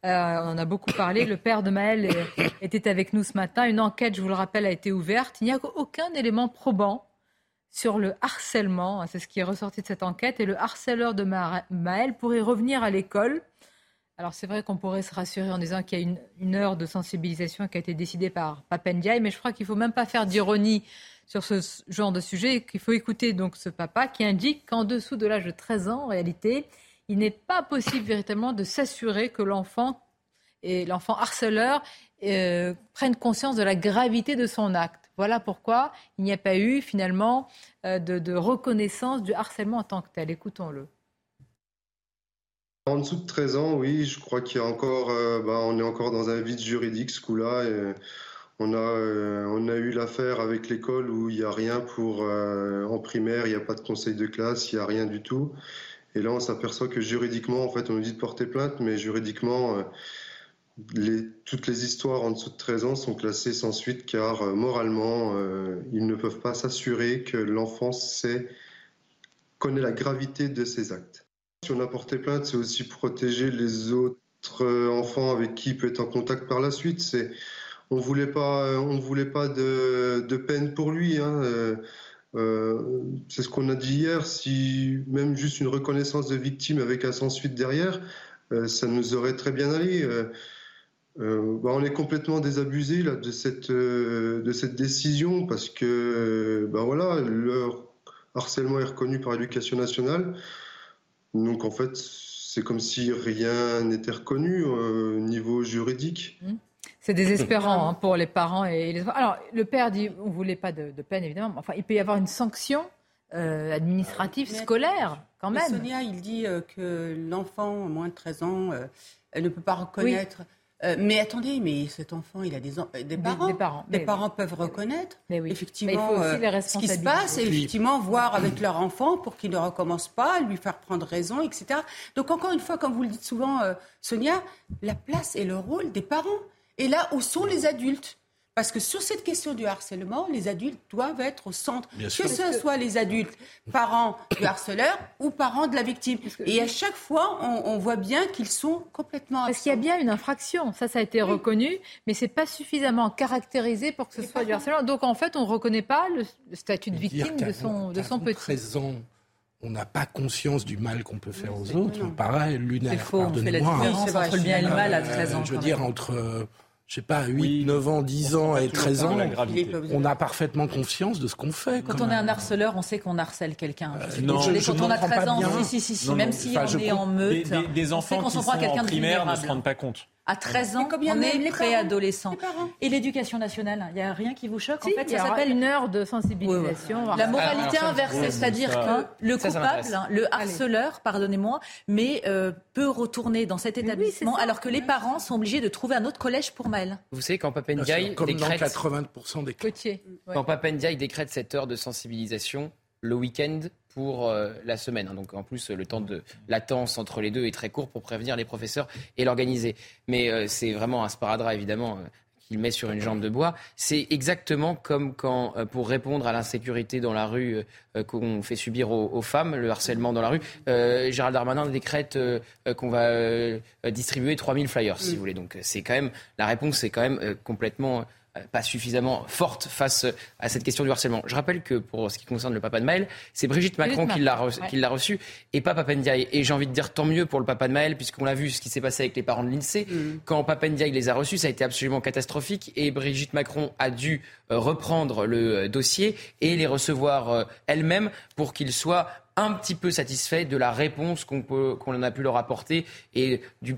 Euh, on en a beaucoup parlé. Le père de Maël était avec nous ce matin. Une enquête, je vous le rappelle, a été ouverte. Il n'y a aucun élément probant sur le harcèlement. C'est ce qui est ressorti de cette enquête. Et le harceleur de Maël pourrait revenir à l'école. Alors c'est vrai qu'on pourrait se rassurer en disant qu'il y a une, heure de sensibilisation qui a été décidée par Papendiaï, mais je crois qu'il ne faut même pas faire d'ironie sur ce genre de sujet, qu'il faut écouter donc ce papa qui indique qu'en dessous de l'âge de 13 ans, en réalité, il n'est pas possible véritablement de s'assurer que l'enfant et l'enfant harceleur euh, prennent conscience de la gravité de son acte. Voilà pourquoi il n'y a pas eu finalement euh, de, reconnaissance du harcèlement en tant que tel. Écoutons-le. En dessous de 13 ans, oui, je crois qu'il y a encore, euh, bah, on est encore dans un vide juridique ce coup-là. On a, on a eu l'affaire avec l'école où il n'y a rien pour en primaire, il n'y a pas de conseil de classe, il n'y a rien du tout. Et là, on s'aperçoit que juridiquement, en fait, on nous dit de porter plainte, mais juridiquement, euh, toutes les histoires en dessous de 13 ans sont classées sans suite car euh, moralement, euh, ils ne peuvent pas s'assurer que l'enfant sait, connaît la gravité de ses actes. Si on a porté plainte, c'est aussi protéger les autres enfants avec qui il peut être en contact par la suite. C'est, on voulait pas, on voulait pas de, peine pour lui. Hein. C'est ce qu'on a dit hier, si même juste une reconnaissance de victime avec un sans suite derrière, ça nous aurait très bien allé. Bah, on est complètement désabusé là, de, cette, décision parce que bah, voilà, leur harcèlement est reconnu par l'éducation nationale. Donc en fait, c'est comme si rien n'était reconnu au niveau juridique. Mmh. C'est désespérant hein, pour les parents et les Alors, le père dit on ne voulait pas de, peine, évidemment. Enfin, il peut y avoir une sanction euh, administrative, scolaire, quand même. Sonia, il dit euh, que l'enfant, moins de 13 ans, euh, ne peut pas reconnaître. mais attendez, mais cet enfant, il a des, des parents. Des, parents, des parents peuvent reconnaître. Mais oui. Effectivement, ce qui se passe, et effectivement voir avec leur enfant pour qu'il ne recommence pas, lui faire prendre raison, etc. Donc encore une fois, comme vous le dites souvent, Sonia, la place et le rôle des parents. Et là, où sont les adultes parce que sur cette question du harcèlement, les adultes doivent être au centre, que ce soit les adultes, parents du harceleur ou parents de la victime. Et à chaque fois, on, voit bien qu'ils sont complètement. Parce qu'il y a bien une infraction, ça, ça a été reconnu, mais c'est pas suffisamment caractérisé pour que ce soit du harcèlement. Donc en fait, on ne reconnaît pas le, statut de victime de son, de son petit. 13 ans on n'a pas conscience du mal qu'on peut faire aux autres. Pareil, lunaire. C'est faux, on fait la différence entre le bien et le mal à 13 ans. je veux dire, entre je sais pas, 8, 9 ans, 10 ans et 13 ans, on a parfaitement conscience de ce qu'on fait. Quand, on est un harceleur, on sait qu'on harcèle quelqu'un. Euh, non, quand on a 13 ans, si, si, si, même si on est en meute, des, enfants qui sont en primaire ne se rendent pas compte. À 13 ans, on est préadolescent. Et l'éducation nationale, il n'y a rien qui vous choque En fait, ça s'appelle une heure de sensibilisation. La moralité inversée, c'est-à-dire que le coupable, le harceleur, pardonnez-moi, mais euh, peut retourner dans cet établissement alors que les parents sont obligés de trouver un autre collège pour Maël. Vous savez, quand Papendiaï décrète... 80% des Quand Papendiaï décrète cette heure de sensibilisation, le week-end pour euh, la semaine. Hein. Donc en plus, le temps de latence entre les deux est très court pour prévenir les professeurs et l'organiser. Mais euh, c'est vraiment un sparadrap, évidemment. Euh, qu'il met sur une jambe de bois. C'est exactement comme quand, pour répondre à l'insécurité dans la rue qu'on fait subir aux, femmes, le harcèlement dans la rue, Gérald Darmanin décrète qu'on va distribuer 3000 flyers, si vous voulez. Donc c'est quand même, la réponse est quand même complètement pas suffisamment forte face à cette question du harcèlement. Je rappelle que pour ce qui concerne le papa de Maël, c'est Brigitte Macron qui l'a reçu, et pas Papendiaï. Et j'ai envie de dire tant mieux pour le papa de Maël, puisqu'on l'a vu ce qui s'est passé avec les parents de l'INSEE. Mm. Quand Papendiaï les a reçus, ça a été absolument catastrophique et Brigitte Macron a dû euh, reprendre le euh, dossier et les recevoir euh, elle-même pour qu'ils soient un petit peu satisfait de la réponse qu'on qu'on a pu leur apporter et du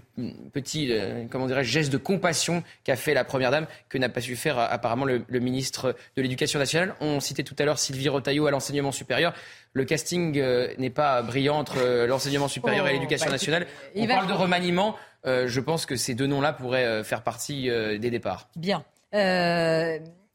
petit euh, comment dirais geste de compassion qu'a fait la première dame que n'a pas su faire apparemment le, ministre de l'Éducation nationale. On citait tout à l'heure Sylvie Rotaillot à l'enseignement supérieur. Le casting euh, n'est pas brillant entre euh, l'enseignement supérieur et oh, l'éducation bah, nationale. On parle de remaniement. je pense que ces deux noms-là pourraient faire partie des départs. Bien.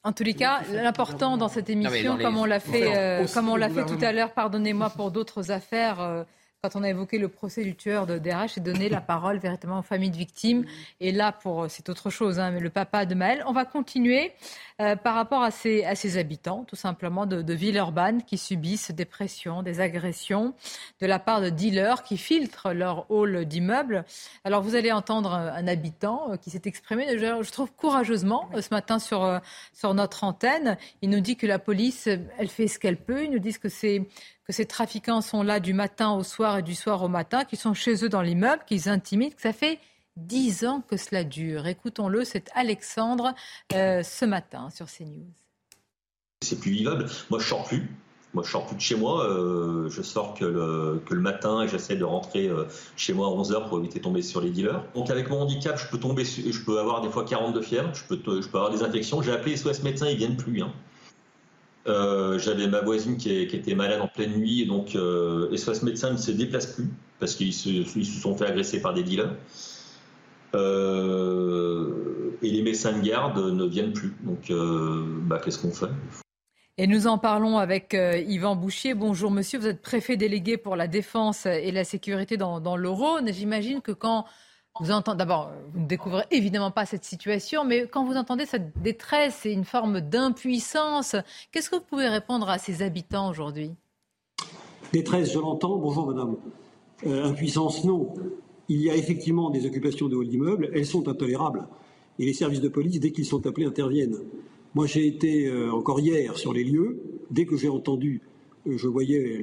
En tous les cas, l'important dans cette émission, comme on l'a fait, euh, comme on l'a fait tout à l'heure, pardonnez-moi pour d'autres affaires, euh, quand on a évoqué le procès du tueur de DRH, c'est donner la parole véritablement aux familles de victimes. Et là, pour c'est autre chose, hein, mais le papa de Maël. On va continuer euh, par rapport à ces, à ces habitants, tout simplement, de, de villes urbaines qui subissent des pressions, des agressions de la part de dealers qui filtrent leur hall d'immeubles. Alors, vous allez entendre un habitant euh, qui s'est exprimé, je, je, trouve courageusement, euh, ce matin sur, sur notre antenne. Il nous dit que la police, elle fait ce qu'elle peut. Il nous dit que c'est que ces trafiquants sont là du matin au soir et du soir au matin, qu'ils sont chez eux dans l'immeuble, qu'ils intimident, que ça fait dix ans que cela dure. Écoutons-le, c'est Alexandre euh, ce matin sur CNews. C'est plus vivable. Moi, je sors plus. Moi, je sors plus de chez moi. Euh, je sors que le, que le matin et j'essaie de rentrer euh, chez moi à 11h pour éviter de tomber sur les dealers. Donc, avec mon handicap, je peux tomber, je peux avoir des fois 42 fièvres, je peux, je peux avoir des infections. J'ai appelé SOS médecins, ils viennent plus. Hein. Euh, j'avais ma voisine qui, était malade en pleine nuit, et donc euh, SOS médecin ne se déplace plus parce qu'ils se, sont fait agresser par des dealers. Euh, et les médecins de garde ne viennent plus. Donc, euh, bah, qu'est-ce qu'on fait? Et nous en parlons avec Yvan Bouchier. Bonjour monsieur, vous êtes préfet délégué pour la défense et la sécurité dans, dans le Rhône. J'imagine que quand vous entendez, d'abord, vous ne découvrez évidemment pas cette situation, mais quand vous entendez cette détresse et une forme d'impuissance, qu'est-ce que vous pouvez répondre à ces habitants aujourd'hui? Détresse, je l'entends. Bonjour madame. Euh, impuissance, non. Il y a effectivement des occupations de halls d'immeubles, elles sont intolérables. Et les services de police, dès qu'ils sont appelés, interviennent. Moi, j'ai été euh, encore hier sur les lieux. dès que j'ai entendu, euh, je voyais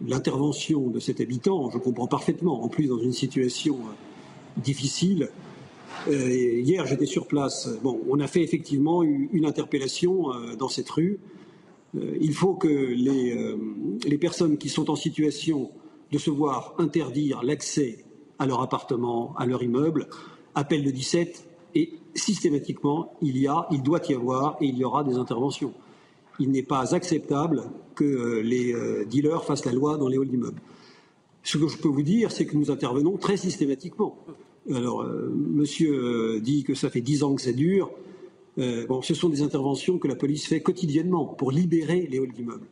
l'intervention de cet habitant, je comprends parfaitement, en plus dans une situation euh, difficile. hier, j'étais sur place. Bon, on a fait effectivement une interpellation dans cette rue. il faut que les, les personnes qui sont en situation de se voir interdire l'accès à leur appartement, à leur immeuble, appellent le 17 et systématiquement, il y a, il doit y avoir et il y aura des interventions. Il n'est pas acceptable que euh, les euh, dealers fassent la loi dans les halls d'immeubles. Ce que je peux vous dire, c'est que nous intervenons très systématiquement. Alors, euh, monsieur dit que ça fait dix ans que ça dure. bon, ce sont des interventions que la police fait quotidiennement pour libérer les halls d'immeubles.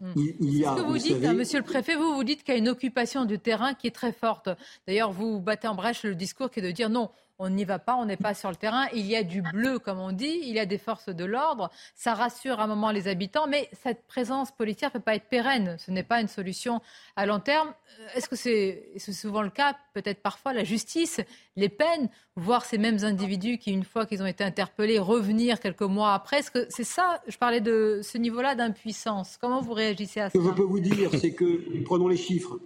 Hmm. Il, y a, ce que vous, dites, hein, monsieur le préfet, vous vous dites qu'il y a une occupation du terrain qui est très forte. D'ailleurs, vous battez en brèche le discours qui est de dire non, on n'y va pas, on n'est pas sur le terrain. Il y a du bleu, comme on dit, il y a des forces de l'ordre. Ça rassure à un moment les habitants, mais cette présence policière ne peut pas être pérenne. Ce n'est pas une solution à long terme. Euh, est-ce que c'est souvent le cas? Peut-être parfois la justice, les peines, voir ces mêmes individus qui, une fois qu'ils ont été interpellés, revenir quelques mois après. Est-ce que c'est ça? Je parlais de ce niveau-là d'impuissance. Comment vous réagissez à ça Ce que je peux vous dire, c'est que, prenons les chiffres,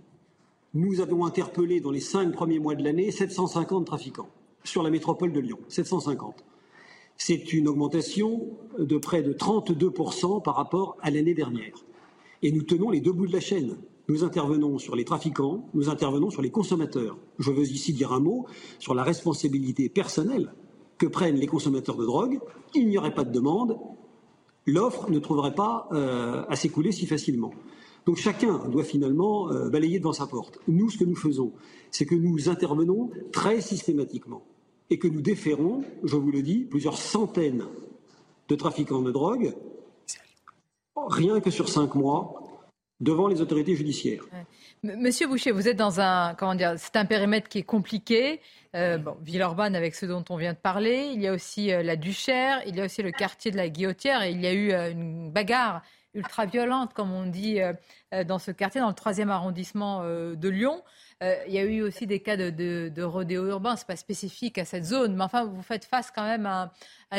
nous avons interpellé dans les cinq premiers mois de l'année 750 trafiquants sur la métropole de Lyon, 750. C'est une augmentation de près de 32% par rapport à l'année dernière. Et nous tenons les deux bouts de la chaîne. Nous intervenons sur les trafiquants, nous intervenons sur les consommateurs. Je veux ici dire un mot sur la responsabilité personnelle que prennent les consommateurs de drogue. Il n'y aurait pas de demande, l'offre ne trouverait pas euh, à s'écouler si facilement. Donc chacun doit finalement euh, balayer devant sa porte. Nous, ce que nous faisons, c'est que nous intervenons très systématiquement et que nous déférons, je vous le dis, plusieurs centaines de trafiquants de drogue, rien que sur cinq mois, devant les autorités judiciaires. Monsieur Boucher, vous êtes dans un, comment dire, c'est un périmètre qui est compliqué. Euh, bon, Villeurbanne avec ce dont on vient de parler. Il y a aussi euh, la Duchère, il y a aussi le quartier de la Guillotière et il y a eu euh, une bagarre ultra violente, comme on dit, dans ce quartier, dans le troisième arrondissement de Lyon. Euh, il y a eu aussi des cas de, rodéo urbain, ce n'est pas spécifique à cette zone, mais enfin, vous faites face quand même à,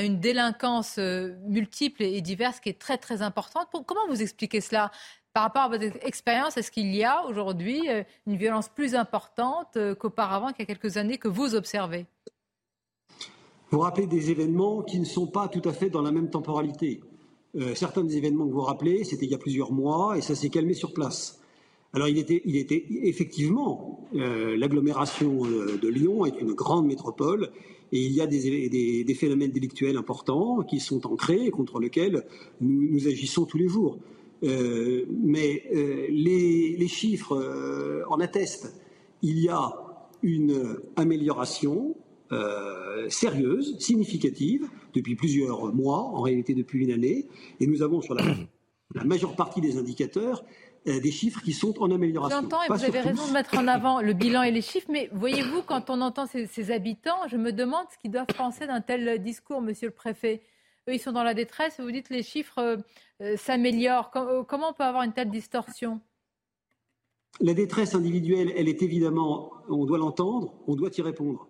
une délinquance euh, multiple et diverse qui est très, très importante. comment vous expliquez cela? Par rapport à votre expérience, est-ce qu'il y a aujourd'hui euh, une violence plus importante qu'auparavant, qu'il y a quelques années, que vous observez? Vous rappelez des événements qui ne sont pas tout à fait dans la même temporalité. Certains des événements que vous rappelez, c'était il y a plusieurs mois et ça s'est calmé sur place. Alors il était, il était effectivement, euh, l'agglomération euh, de Lyon est une grande métropole et il y a des, des, phénomènes délictuels importants qui sont ancrés et contre lesquels nous, agissons tous les jours. Euh, mais les, les, chiffres en attestent. Il y a une amélioration sérieuse, significative, depuis plusieurs mois, en réalité depuis une année, et nous avons sur la, la majeure partie des indicateurs euh, des chiffres qui sont en amélioration. J'entends et vous avez raison de mettre en avant le bilan et les chiffres, mais voyez-vous, quand on entend ces, habitants, je me demande ce qu'ils doivent penser d'un tel discours, monsieur le préfet. Eux, ils sont dans la détresse, vous dites les chiffres euh, euh, s'améliorent. comment on peut avoir une telle distorsion? La détresse individuelle, elle est évidemment, on doit l'entendre, on doit y répondre.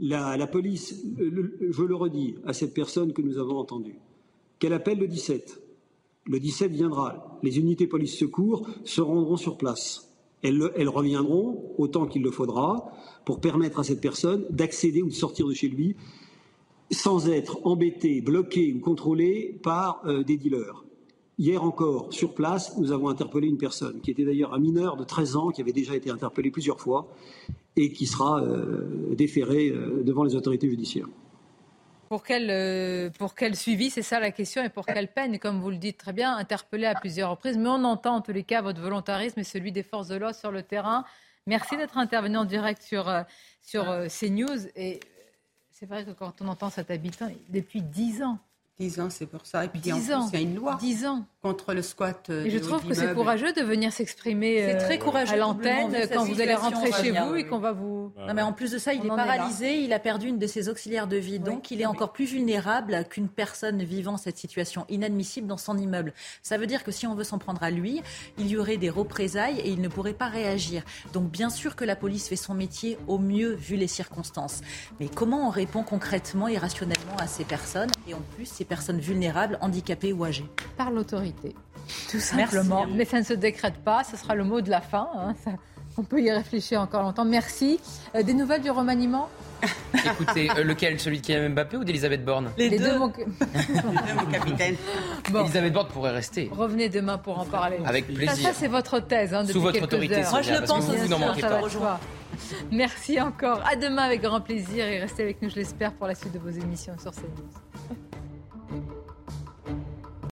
La, police, je le redis à cette personne que nous avons entendue, qu'elle appelle le 17 le 17 viendra. Les unités police-secours se rendront sur place. Elles, reviendront autant qu'il le faudra pour permettre à cette personne d'accéder ou de sortir de chez lui sans être embêté, bloqué ou contrôlé par euh, des dealers. Hier encore, sur place, nous avons interpellé une personne qui était d'ailleurs un mineur de 13 ans, qui avait déjà été interpellé plusieurs fois et qui sera euh, déféré euh, devant les autorités judiciaires. Pour quel, euh, pour quel suivi C'est ça la question. Et pour quelle peine Comme vous le dites très bien, interpellé à plusieurs reprises. Mais on entend en tous les cas votre volontarisme et celui des forces de l'ordre sur le terrain. Merci d'être intervenu en direct sur, sur CNews. Et c'est vrai que quand on entend cet habitant, depuis dix ans, 10 ans, c'est pour ça. Et puis en plus, il y a une loi 10 ans. contre le squat. Euh, et je trouve que c'est courageux de venir s'exprimer euh, très courageux, à l'antenne quand vous allez rentrer chez vous et qu'on va vous. Non, mais en plus de ça, il est paralysé, il a perdu une de ses auxiliaires de vie, donc il est encore plus vulnérable qu'une personne vivant cette situation inadmissible dans son immeuble. Ça veut dire que si on veut s'en prendre à lui, il y aurait des représailles et il ne pourrait pas réagir. Donc bien sûr que la police fait son métier au mieux vu les circonstances. Mais comment on répond concrètement et rationnellement à ces personnes? Et en plus ces personnes vulnérables, handicapées ou âgées Par l'autorité, tout simplement. Mais ça ne se décrète pas, ce sera le mot de la fin. Hein. on peut y réfléchir encore longtemps. Merci. Euh, des nouvelles du remaniement? Écoutez, euh, lequel? Celui de Kylian Mbappé ou d'Elisabeth Borne? Les, deux, mon... capitaine. Elisabeth Borne pourrait rester. Revenez demain pour en parler. Avec plaisir. Ça, c'est votre thèse. Hein, Sous votre autorité. Moi, je le pense aussi. Vous n'en manquez pas. Merci encore. À demain avec grand plaisir et restez avec nous, je l'espère, pour la suite de vos émissions sur CNews.